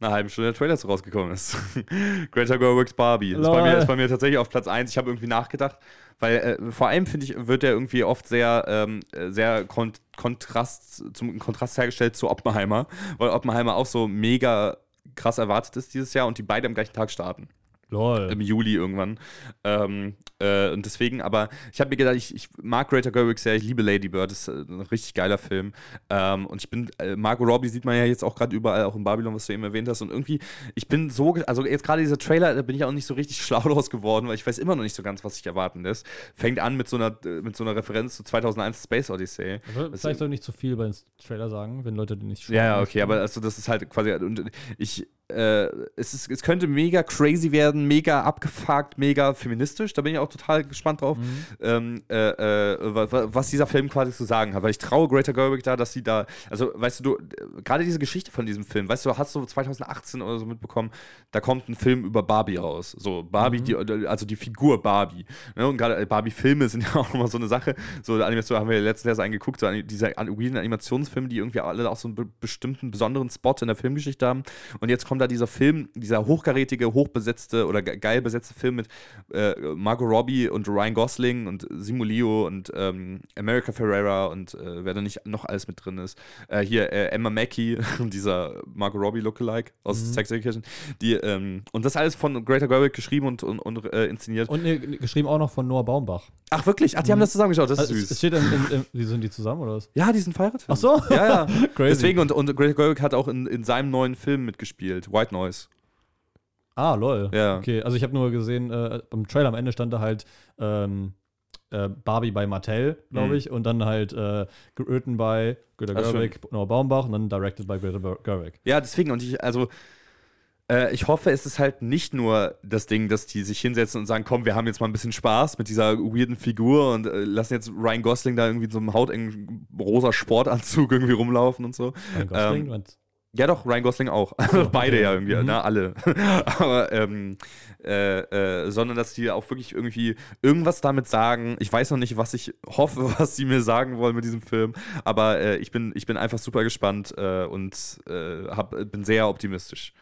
einer halben Stunde der Trailer so rausgekommen ist. (laughs) Greta Gerwig's Barbie. Ist bei, mir, ist bei mir tatsächlich auf Platz 1. Ich habe irgendwie nachgedacht, weil äh, vor allem, finde ich, wird der irgendwie oft sehr, ähm, äh, sehr kon Kontrast, zum Kontrast hergestellt zu Oppenheimer, weil Oppenheimer auch so mega krass erwartet ist dieses Jahr und die beide am gleichen Tag starten. Lol. im Juli irgendwann. Ähm, äh, und deswegen, aber ich habe mir gedacht, ich, ich mag Greta Gerwig sehr, ich liebe Lady Bird, das ist äh, ein richtig geiler Film. Ähm, und ich bin, äh, Margot Robbie sieht man ja jetzt auch gerade überall, auch in Babylon, was du eben erwähnt hast. Und irgendwie, ich bin so, also jetzt gerade dieser Trailer, da bin ich auch nicht so richtig (laughs) schlau draus geworden, weil ich weiß immer noch nicht so ganz, was sich erwarten lässt. Fängt an mit so einer, äh, mit so einer Referenz zu 2001 Space Odyssey. Also, Vielleicht soll ich nicht zu viel bei den Trailer sagen, wenn Leute den nicht schauen. Ja, ja, okay, aber also das ist halt quasi und ich äh, es, ist, es könnte mega crazy werden, mega abgefuckt, mega feministisch. Da bin ich auch total gespannt drauf, Mhm. ähm, äh, äh, wa- wa- was dieser Film quasi zu sagen hat. Weil ich traue Greta Gerwig da, dass sie da, also weißt du, du äh, gerade diese Geschichte von diesem Film, weißt du, hast du 2018 oder so mitbekommen, da kommt ein Film über Barbie raus. So, Barbie, Mhm. die, also die Figur Barbie. Ne? Und gerade äh, Barbie-Filme sind (laughs) ja auch immer so eine Sache. So, Animation haben wir letztens erst eingeguckt, so diese weirden Animationsfilme, die irgendwie alle auch so einen be bestimmten besonderen Spot in der Filmgeschichte haben. Und jetzt kommt da dieser Film, dieser hochkarätige, hochbesetzte oder geil besetzte Film mit äh, Margot Robbie und Ryan Gosling und Simu Leo und ähm, America Ferrera und äh, wer da nicht noch alles mit drin ist. Äh, hier äh, Emma Mackey, (laughs) dieser Margot Robbie Lookalike aus mhm. Sex Education. Die, ähm, und das alles von Greta Gerwig geschrieben und, und, und äh, inszeniert. Und ne, geschrieben auch noch von Noah Baumbach. Ach, wirklich? Ach, die mhm. haben das zusammengeschaut, das ist also, süß. Es steht in, in, in, sind die zusammen oder was? Ja, die sind verheiratet. Ach so? Ja, ja. (laughs) Crazy. Deswegen, und, und Greta Gerwig hat auch in, in seinem neuen Film mitgespielt, White Noise. Ah, lol. Ja. Okay, also ich habe nur gesehen, äh, beim Trailer am Ende stand da halt ähm, äh, Barbie bei Mattel, glaube mhm. ich, und dann halt äh, written bei Greta Gerwig, Noah Baumbach und dann directed by Greta Gerwig. Ja, deswegen, und ich, also äh, ich hoffe, es ist halt nicht nur das Ding, dass die sich hinsetzen und sagen, komm, wir haben jetzt mal ein bisschen Spaß mit dieser weirden Figur und äh, lassen jetzt Ryan Gosling da irgendwie in so einem hautengen rosa Sportanzug (laughs) irgendwie rumlaufen und so. Ryan Gosling? Ähm, ja, doch, Ryan Gosling auch. (laughs) Oh, Beide okay. ja irgendwie, mhm. ne, alle. (laughs) Aber, ähm, äh, äh, sondern dass die auch wirklich irgendwie irgendwas damit sagen. Ich weiß noch nicht, was ich (laughs) hoffe, was sie mir sagen wollen mit diesem Film, aber äh, ich, bin, ich bin einfach super gespannt äh, und äh, hab, bin sehr optimistisch.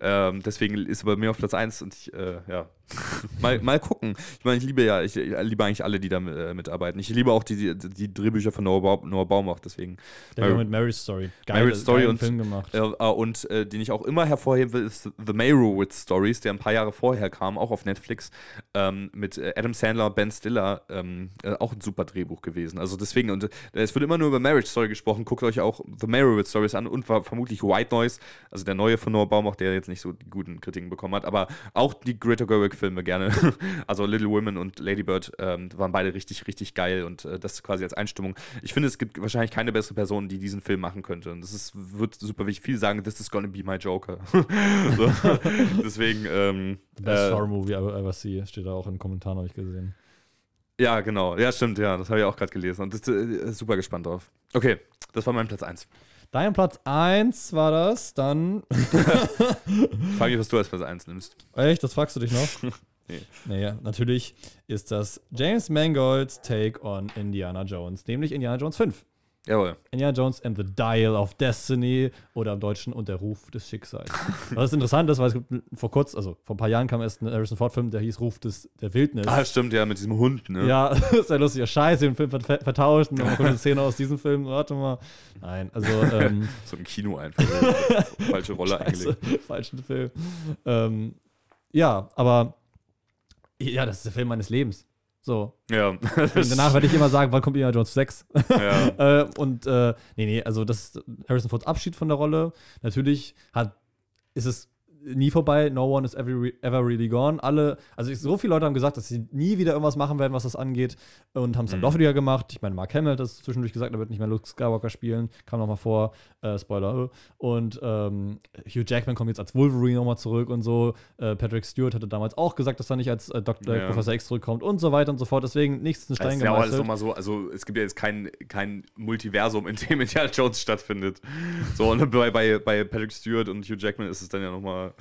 Ähm, deswegen ist er bei mir auf Platz 1 und ich, äh, ja, (laughs) mal, mal gucken. Ich meine, ich liebe ja, ich, ich, liebe eigentlich alle, die da äh, mitarbeiten. Ich liebe auch die, die, die Drehbücher von Noah, ba Noah Baumbach, deswegen. Der Mar mit Mary's Story. Geil, Mary's Story und, Film gemacht. Äh, und äh, den ich auch immer hervorheben will, ist The Meyerowitz Stories, der ein paar Jahre vorher kam, auch auf Netflix, ähm, mit äh, Adam Sandler, Ben Stiller, ähm, äh, auch ein super Drehbuch gewesen. Also deswegen, und äh, es wird immer nur über Marriage Story gesprochen, guckt euch auch The Meyerowitz Stories an und vermutlich White Noise, also der neue von Noah Baumbach, der jetzt nicht so die guten Kritiken bekommen hat, aber auch die Greta Gerwig-Filme gerne (laughs) also Little Women und Lady Bird ähm, waren beide richtig, richtig geil und äh, das quasi als Einstimmung. Ich finde, es gibt wahrscheinlich keine bessere Person, die diesen Film machen könnte. Und das ist, wird super wichtig. Viele sagen, this is gonna be my Joker. (laughs) (laughs) Deswegen. Ähm, best äh, Horror Movie I ever see, steht da auch in den Kommentaren, habe ich gesehen. Ja, genau. Ja, stimmt, ja. Das habe ich auch gerade gelesen. Und das, äh, super gespannt drauf. Okay, das war mein Platz 1. Dein Platz 1 war das, dann. (laughs) Frag mich, was du als Platz 1 nimmst. Echt? Das fragst du dich noch? (laughs) Nee. Naja, natürlich ist das James Mangolds Take on Indiana Jones, nämlich Indiana Jones 5. Jawohl. Indiana Jones and the Dial of Destiny oder im Deutschen und der Ruf des Schicksals. (laughs) Was interessant ist, weil es vor kurz, also vor ein paar Jahren kam erst ein Harrison Ford-Film, der hieß Ruf des, der Wildnis. Ah, stimmt, ja, mit diesem Hund, ne? Ja, (laughs) ist ja lustig. Scheiße, den Film vertauscht und dann kommt eine Szene aus diesem Film. Warte mal. Nein, also. Ähm, (laughs) so ein Kino einfach. falsche Rolle Scheiße, eingelegt. Falschen Film. Ähm, ja, aber ja, das ist der Film meines Lebens. So. Ja. Danach werde ich immer sagen, wann kommt Indiana Jones 6? Ja. (laughs) äh, und äh, nee, nee, also das ist Harrison Fords Abschied von der Rolle. Natürlich hat, ist es nie vorbei. No one is ever, ever really gone. Alle, also so viele Leute haben gesagt, dass sie nie wieder irgendwas machen werden, was das angeht. Und haben es dann mhm. doch wieder gemacht. Ich meine, Mark Hamill hat das zwischendurch gesagt, er wird nicht mehr Luke Skywalker spielen. Kam nochmal vor. Äh, Spoiler. Und ähm, Hugh Jackman kommt jetzt als Wolverine nochmal zurück und so. Äh, Patrick Stewart hatte damals auch gesagt, dass er nicht als äh, Dr. Ja. Professor X zurückkommt und so weiter und so fort. Deswegen nichts in Stein gemeißelt. Ja, alles nochmal so. Also es gibt ja jetzt kein, kein Multiversum, in dem Indiana Jones stattfindet. So, und bei, bei, bei Patrick Stewart und Hugh Jackman ist es dann ja nochmal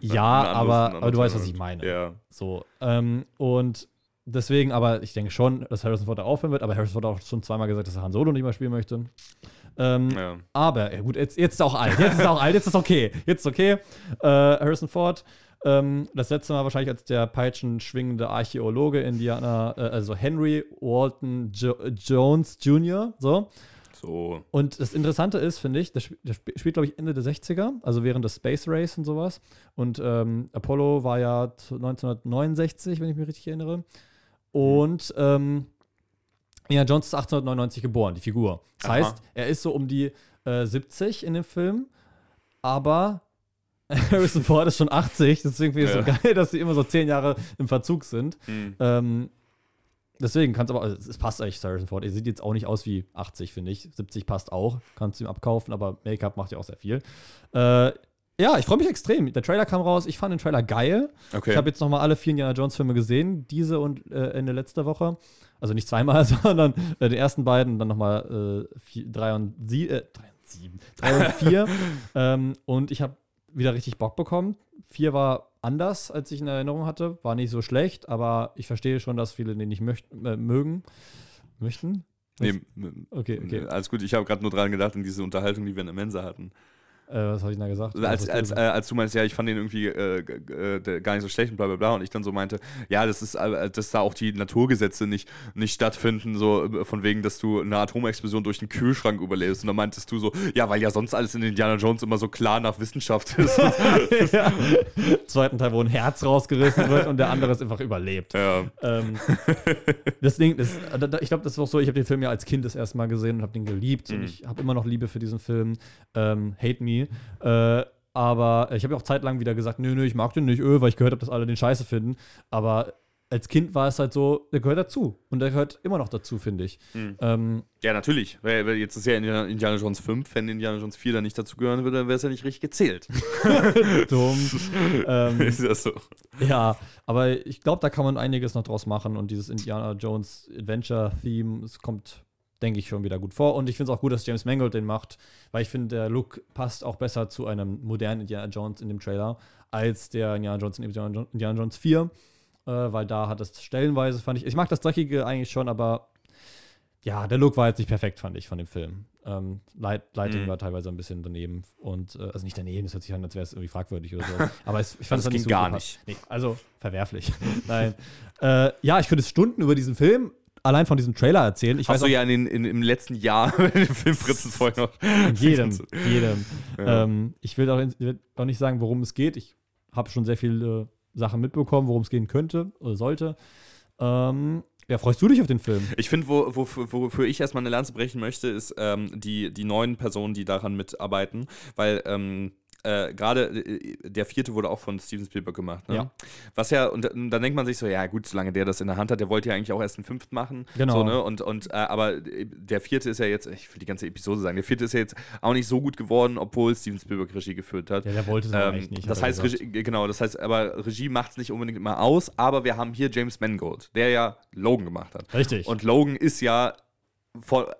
ja, aber, aber du weißt, was ich meine. Ja. So, ähm, und deswegen, aber ich denke schon, dass Harrison Ford da aufhören wird, aber Harrison Ford hat auch schon zweimal gesagt, dass er Han Solo nicht mehr spielen möchte. Ähm, ja. Aber, ja gut, jetzt, jetzt ist er auch alt. Jetzt ist er auch alt, jetzt ist okay. Jetzt ist okay. Äh, Harrison Ford. Ähm, das letzte Mal wahrscheinlich als der peitschenschwingende Archäologe Indiana, äh, also Henry Walton jo Jones Jr. So. So. Und das Interessante ist, finde ich, das, spielt, glaube ich, Ende der 60er, also während des Space Race und sowas. Und ähm, Apollo war ja 1969, wenn ich mich richtig erinnere. Und ähm, ja, Jones ist 1899 geboren, die Figur. Das Aha. heißt, er ist so um die äh, 70 in dem Film, aber (laughs) Harrison Ford ist schon 80, deswegen finde ich es ja. so geil, dass sie immer so zehn Jahre im Verzug sind. Mhm. Ähm, Deswegen kannst du aber, es passt eigentlich Harrison Ford. Er sieht jetzt auch nicht aus wie 80, finde ich. 70 passt auch, kannst du ihm abkaufen, aber Make-up macht ja auch sehr viel. Äh, ja, ich freue mich extrem. Der Trailer kam raus, ich fand den Trailer geil. Okay. Ich habe jetzt nochmal alle vier Indiana Jones Filme gesehen, diese und äh, Ende letzter Woche. Also nicht zweimal, (laughs) sondern äh, die ersten beiden, dann nochmal äh, drei und sie, äh, drei und sieben, drei und vier. (laughs) ähm, und ich habe wieder richtig Bock bekommen. Vier war anders, als ich in Erinnerung hatte. War nicht so schlecht, aber ich verstehe schon, dass viele den nicht möchten, äh, mögen. Möchten? Nee, okay, okay. Alles gut, ich habe gerade nur dran gedacht, in diese Unterhaltung, die wir in der Mensa hatten. Äh, was habe ich da gesagt? Als, als, äh, als du meinst, ja, ich fand den irgendwie äh, äh, gar nicht so schlecht und bla bla bla und ich dann so meinte, ja, das ist, äh, dass da auch die Naturgesetze nicht, nicht stattfinden, so äh, von wegen, dass du eine Atomexplosion durch den Kühlschrank überlebst. Und dann meintest du so, ja, weil ja sonst alles in Indiana Jones immer so klar nach Wissenschaft ist. (laughs) ja. Zweiten Teil, wo ein Herz rausgerissen wird und der andere ist einfach überlebt. ja. Ähm, das Ding, das, ich glaube, das ist auch so, ich habe den Film ja als Kind das erste Mal gesehen und habe den geliebt und Mhm. ich habe immer noch Liebe für diesen Film. Ähm, Hate Me. Äh, aber ich habe ja auch zeitlang wieder gesagt, nö, nö, ich mag den nicht, öh, weil ich gehört habe, dass alle den scheiße finden. Aber als Kind war es halt so, der gehört dazu. Und der gehört immer noch dazu, finde ich. Mhm. Ähm, ja, natürlich. Weil, weil jetzt ist ja Indiana, Indiana Jones 5, wenn Indiana Jones 4 da nicht dazu gehören würde, dann wäre es ja nicht richtig gezählt. (laughs) dumm. (laughs) ähm, ist das so? Ja, aber ich glaube, da kann man einiges noch draus machen und dieses Indiana Jones Adventure-Theme, es kommt, denke ich, schon wieder gut vor. Und ich finde es auch gut, dass James Mangold den macht, weil ich finde, der Look passt auch besser zu einem modernen Indiana Jones in dem Trailer als der Indiana Jones in Indiana Jo- Indiana Jones 4, äh, weil da hat es stellenweise, fand ich, ich mag das Dreckige eigentlich schon, aber ja, der Look war jetzt nicht perfekt, fand ich, von dem Film. Ähm, Light, Lighting Mhm. war teilweise ein bisschen daneben und, äh, also nicht daneben, das hört sich an, als wäre es irgendwie fragwürdig oder so. (laughs) Aber es, ich fand Das es ging nicht so gar gepasst. Nee, also verwerflich. (laughs) Nein. Äh, ja, ich könnte Stunden über diesen Film allein von diesem Trailer erzählen. Ich Hast weiß du auch ja in in, im letzten Jahr (laughs) den Film Fritzen (laughs) vorher noch. jedem, (laughs) jedem. Ja. Ähm, ich will auch, will auch nicht sagen, worum es geht. Ich habe schon sehr viele Sachen mitbekommen, worum es gehen könnte oder sollte. Ähm, ja, freust du dich auf den Film? Ich finde, wo, wo, wofür ich erstmal eine Lanze brechen möchte, ist ähm, die, die neuen Personen, die daran mitarbeiten. Weil ähm, äh, gerade äh, der vierte wurde auch von Steven Spielberg gemacht. Ne? Ja. Was ja, und dann denkt man sich so, ja gut, solange der das in der Hand hat, der wollte ja eigentlich auch erst einen fünften machen. Genau. So, ne? Und, und äh, aber der vierte ist ja jetzt, ich will die ganze Episode sagen, der vierte ist ja jetzt auch nicht so gut geworden, obwohl Steven Spielberg Regie geführt hat. Ja, der wollte es Ähm, eigentlich nicht. das heißt. Regie, genau, das heißt, aber Regie macht es nicht unbedingt immer aus, aber wir haben hier James Mangold, der ja Logan gemacht hat. Richtig. Und Logan ist ja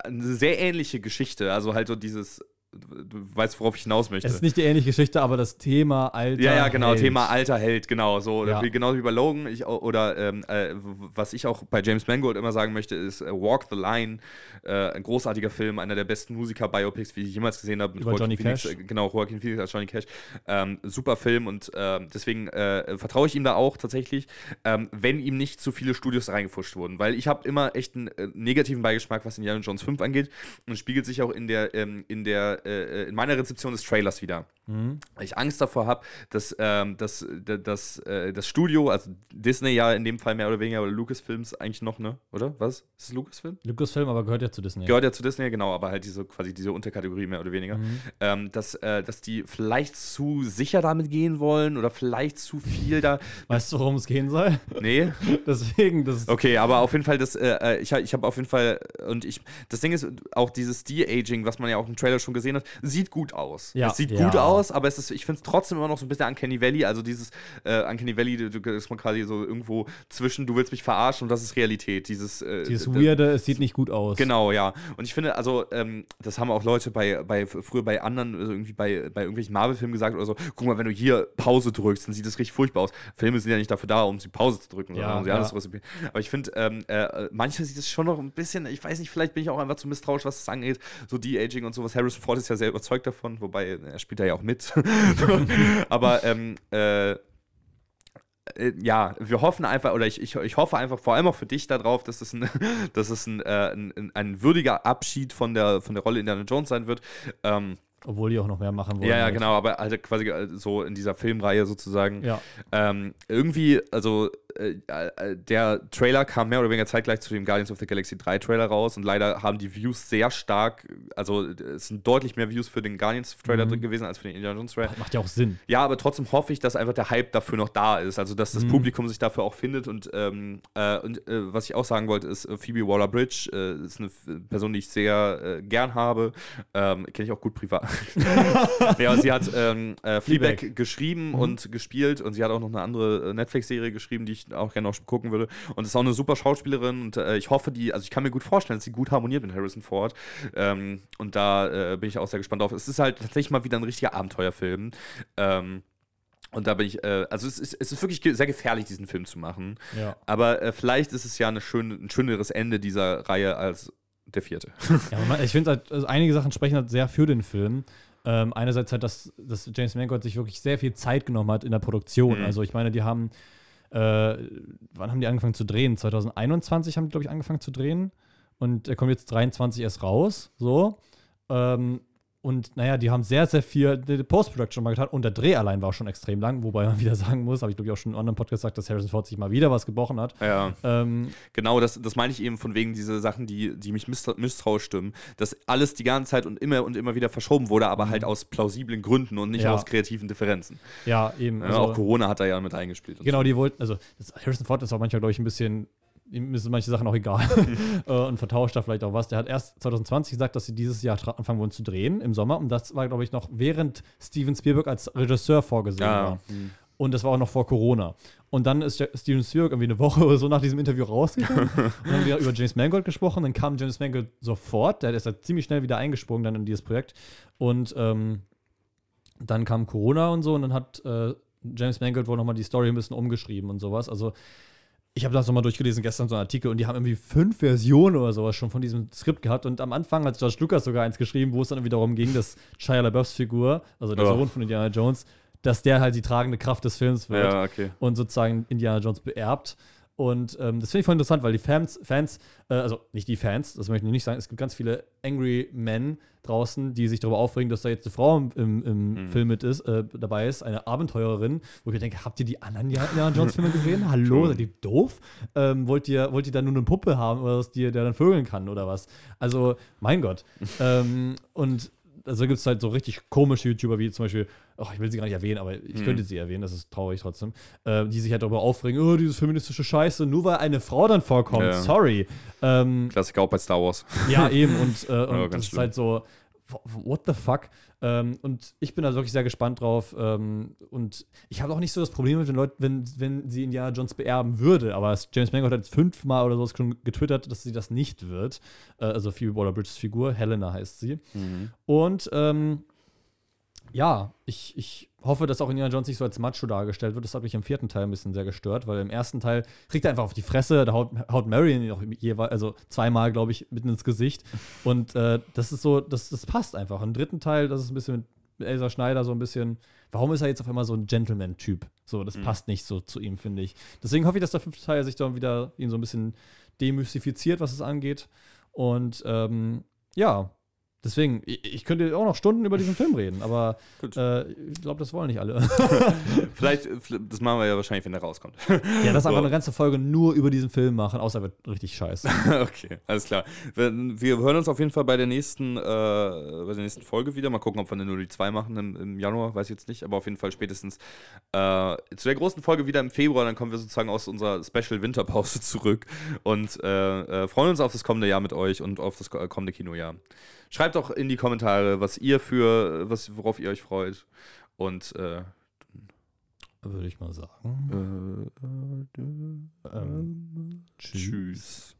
eine sehr ähnliche Geschichte, also halt so dieses, du weißt, worauf ich hinaus möchte. es ist nicht die ähnliche Geschichte, aber das Thema Alter. ja, ja, genau, hält. Thema alter Held, genau, so, Ja. wie, genau wie bei Logan, ich, oder ähm, äh, was ich auch bei James Mangold immer sagen möchte, ist äh, Walk the Line, äh, ein großartiger Film, einer der besten Musiker-Biopics, wie ich jemals gesehen habe. mit Über Johnny Phoenix, Cash. äh, Genau, Joaquin Phoenix als Johnny Cash. Ähm, super Film und ähm, deswegen äh, vertraue ich ihm da auch tatsächlich, ähm, wenn ihm nicht zu viele Studios reingefuscht wurden, weil ich habe immer echt einen äh, negativen Beigeschmack, was Indiana Jones 5 angeht und spiegelt sich auch in der, ähm, in der, äh, in meiner Rezeption des Trailers wieder Mhm. weil ich Angst davor habe, dass, ähm, dass, dass, äh, das Studio, also Disney ja in dem Fall mehr oder weniger, oder Lucasfilms eigentlich noch, ne? Oder? Was? Ist es Lucasfilm? Lucasfilm, aber gehört ja zu Disney. Gehört ja zu Disney, genau, aber halt diese quasi diese Unterkategorie mehr oder weniger. Mhm. Ähm, dass, äh, dass die vielleicht zu sicher damit gehen wollen oder vielleicht zu viel da. Weißt du, worum es gehen soll? Nee. (laughs) Deswegen, das ist. Okay, aber auf jeden Fall, das, äh, äh, ich, ich habe auf jeden Fall, und ich, das Ding ist, auch dieses De-Aging, was man ja auch im Trailer schon gesehen hat, sieht gut aus. Ja. Es sieht Ja. gut aus, aber es ist, ich finde es trotzdem immer noch so ein bisschen Uncanny Valley, also dieses äh, Uncanny Valley, ist man quasi so irgendwo zwischen, du willst mich verarschen und das ist Realität. Dieses, äh, Dieses Weirde, es sieht nicht gut aus. Genau, ja. Und ich finde, also, ähm, das haben auch Leute bei, bei früher bei anderen, also irgendwie bei, bei irgendwelchen Marvel-Filmen gesagt oder so, guck mal, wenn du hier Pause drückst, dann sieht das richtig furchtbar aus. Filme sind ja nicht dafür da, um sie Pause zu drücken, sondern Ja, um sie ja. alles Aber ich finde, ähm, äh, manchmal sieht es schon noch ein bisschen, ich weiß nicht, vielleicht bin ich auch einfach zu misstrauisch, was das angeht. So De-Aging und sowas. Harrison Ford ist ja sehr überzeugt davon, wobei äh, er spielt da ja auch mit. (laughs) Aber ähm, äh, äh, ja, wir hoffen einfach, oder ich, ich, ich hoffe einfach vor allem auch für dich darauf, dass es ein, (laughs) dass es ein, äh, ein, ein, würdiger Abschied von der, von der Rolle Indiana Jones sein wird. Ähm, Obwohl die auch noch mehr machen wollen. ja, ja, halt. genau, aber halt quasi äh, so in dieser Filmreihe sozusagen. Ja. Ähm, irgendwie, also äh, äh, der Trailer kam mehr oder weniger zeitgleich zu dem Guardians of the Galaxy 3 Trailer raus und leider haben die Views sehr stark, also äh, es sind deutlich mehr Views für den Guardians Trailer Mhm. drin gewesen als für den Indiana Jones Trailer. Macht ja auch Sinn. Ja, aber trotzdem hoffe ich, dass einfach der Hype dafür noch da ist. Also, dass das Mhm. Publikum sich dafür auch findet. Und, ähm, äh, und äh, was ich auch sagen wollte, ist, äh, Phoebe Waller Bridge äh, ist eine Person, die ich sehr äh, gern habe. Ähm, Kenne ich auch gut privat. (laughs) ja, sie hat ähm, äh, Fleabag, geschrieben Mhm. und gespielt. Und sie hat auch noch eine andere äh, Netflix-Serie geschrieben, die ich auch gerne noch gucken würde. Und ist auch eine super Schauspielerin. Und äh, ich hoffe, die, also ich kann mir gut vorstellen, dass sie gut harmoniert mit Harrison Ford. Ähm, und da äh, bin ich auch sehr gespannt drauf. Es ist halt tatsächlich mal wieder ein richtiger Abenteuerfilm. Ähm, und da bin ich, äh, also es ist, es ist wirklich sehr gefährlich, diesen Film zu machen. Ja. Aber äh, vielleicht ist es ja eine schöne, ein schöneres Ende dieser Reihe als der vierte. (laughs) ja man- ich finde halt, also einige Sachen sprechen halt sehr für den Film. Ähm, einerseits halt, dass, dass James Mangold sich wirklich sehr viel Zeit genommen hat in der Produktion. Mhm. Also ich meine, die haben, äh, wann haben die angefangen zu drehen? 2021 haben die, glaube ich, angefangen zu drehen. Und er kommt jetzt 23 erst raus. So. Ähm, und naja, die haben sehr, sehr viel Post-Production mal getan und der Dreh allein war schon extrem lang, wobei man (laughs) wieder sagen muss, habe ich glaube ich auch schon in einem anderen Podcast gesagt, dass Harrison Ford sich mal wieder was gebrochen hat. Ja. Ähm, Genau, das, das meine ich eben von wegen diese Sachen, die, die mich misstrauisch stimmen, dass alles die ganze Zeit und immer und immer wieder verschoben wurde, aber halt aus plausiblen Gründen und nicht Ja. aus kreativen Differenzen. ja, eben. Ja, also- auch Corona hat da ja mit eingespielt. Genau, die wollten, also Harrison Ford ist auch manchmal, glaube ich, ein bisschen, ihm sind manche Sachen auch egal (laughs) äh, und vertauscht da vielleicht auch was. Der hat erst 2020 gesagt, dass sie dieses Jahr anfangen wollen zu drehen im Sommer und das war, glaube ich, noch während Steven Spielberg als Regisseur vorgesehen Ja. war. Und das war auch noch vor Corona. Und dann ist Steven Spielberg irgendwie eine Woche (laughs) oder so nach diesem Interview rausgegangen (laughs) und haben wieder über James Mangold gesprochen. Dann kam James Mangold sofort, der ist halt ziemlich schnell wieder eingesprungen dann in dieses Projekt. Und ähm, dann kam Corona und so und dann hat äh, James Mangold wohl nochmal die Story ein bisschen umgeschrieben und sowas. Also ich habe das nochmal durchgelesen gestern, so einen Artikel, und die haben irgendwie fünf Versionen oder sowas schon von diesem Skript gehabt. Und am Anfang hat George Lucas sogar eins geschrieben, wo es dann irgendwie darum ging, dass Shia LaBeoufs Figur, also der Ja. Sohn von Indiana Jones, dass der halt die tragende Kraft des Films wird Ja, okay. und sozusagen Indiana Jones beerbt. Und ähm, das finde ich voll interessant, weil die Fans, Fans äh, also nicht die Fans, das möchte ich nicht sagen, es gibt ganz viele Angry Men draußen, die sich darüber aufregen, dass da jetzt eine Frau im, im, im Hm. Film mit ist, äh, dabei ist, eine Abenteurerin, wo ich mir denke, habt ihr die anderen Indiana Jones Filme gesehen? (laughs) Hallo, seid ihr doof? Ähm, wollt, ihr, wollt ihr da nur eine Puppe haben oder was, die, der dann vögeln kann oder was? Also, mein Gott. (laughs) ähm, und also gibt es halt so richtig komische YouTuber, wie zum Beispiel, ach, ich will sie gar nicht erwähnen, aber ich Hm. könnte sie erwähnen, das ist traurig trotzdem, äh, die sich halt darüber aufregen, oh, diese feministische Scheiße, nur weil eine Frau dann vorkommt, Ja. sorry. Ähm, Klassiker auch bei Star Wars. ja, eben, und, äh, (laughs) und ganz das ist schlimm. halt so, what the fuck? Ähm, und ich bin da wirklich sehr gespannt drauf. Ähm, und ich habe auch nicht so das Problem mit den Leuten, wenn, wenn sie Indiana Jones beerben würde. Aber es- James Mangold hat jetzt fünfmal oder so schon getwittert, dass sie das nicht wird. Äh, also Phoebe Waller-Bridges Figur, Helena heißt sie. Und ähm, ja, ich, ich hoffe, dass auch Indiana Jones nicht so als Macho dargestellt wird. Das hat mich im vierten Teil ein bisschen sehr gestört, weil im ersten Teil kriegt er einfach auf die Fresse, da haut, haut Marion ihn auch jeweils, also zweimal, glaube ich, mitten ins Gesicht. Und äh, das ist so, das, das passt einfach. Im dritten Teil, das ist ein bisschen mit Elsa Schneider so ein bisschen, warum ist er jetzt auf einmal so ein Gentleman-Typ? So, das passt nicht so zu ihm, finde ich. Deswegen hoffe ich, dass der fünfte Teil sich dann wieder ihn so ein bisschen demystifiziert, was es angeht. Und ähm, ja, deswegen, ich, ich könnte auch noch Stunden über diesen Film reden, aber Gut. äh, ich glaube, das wollen nicht alle. (laughs) Vielleicht, äh, das machen wir ja wahrscheinlich, wenn er rauskommt. ja, das So. einfach eine ganze Folge nur über diesen Film machen, außer er wird richtig scheiße. (laughs) okay, alles klar. Wir, wir hören uns auf jeden Fall bei der nächsten, äh, bei der nächsten Folge wieder. Mal gucken, ob wir eine nur die 2 machen im, im Januar, weiß ich jetzt nicht, aber auf jeden Fall spätestens äh, zu der großen Folge wieder im Februar. Dann kommen wir sozusagen aus unserer Special Winterpause zurück und äh, äh, freuen uns auf das kommende Jahr mit euch und auf das ko- kommende Kinojahr. Schreibt doch in die Kommentare, was ihr für, was, worauf ihr euch freut. Und äh, Würde ich mal sagen. äh, äh, Ähm, tschüss.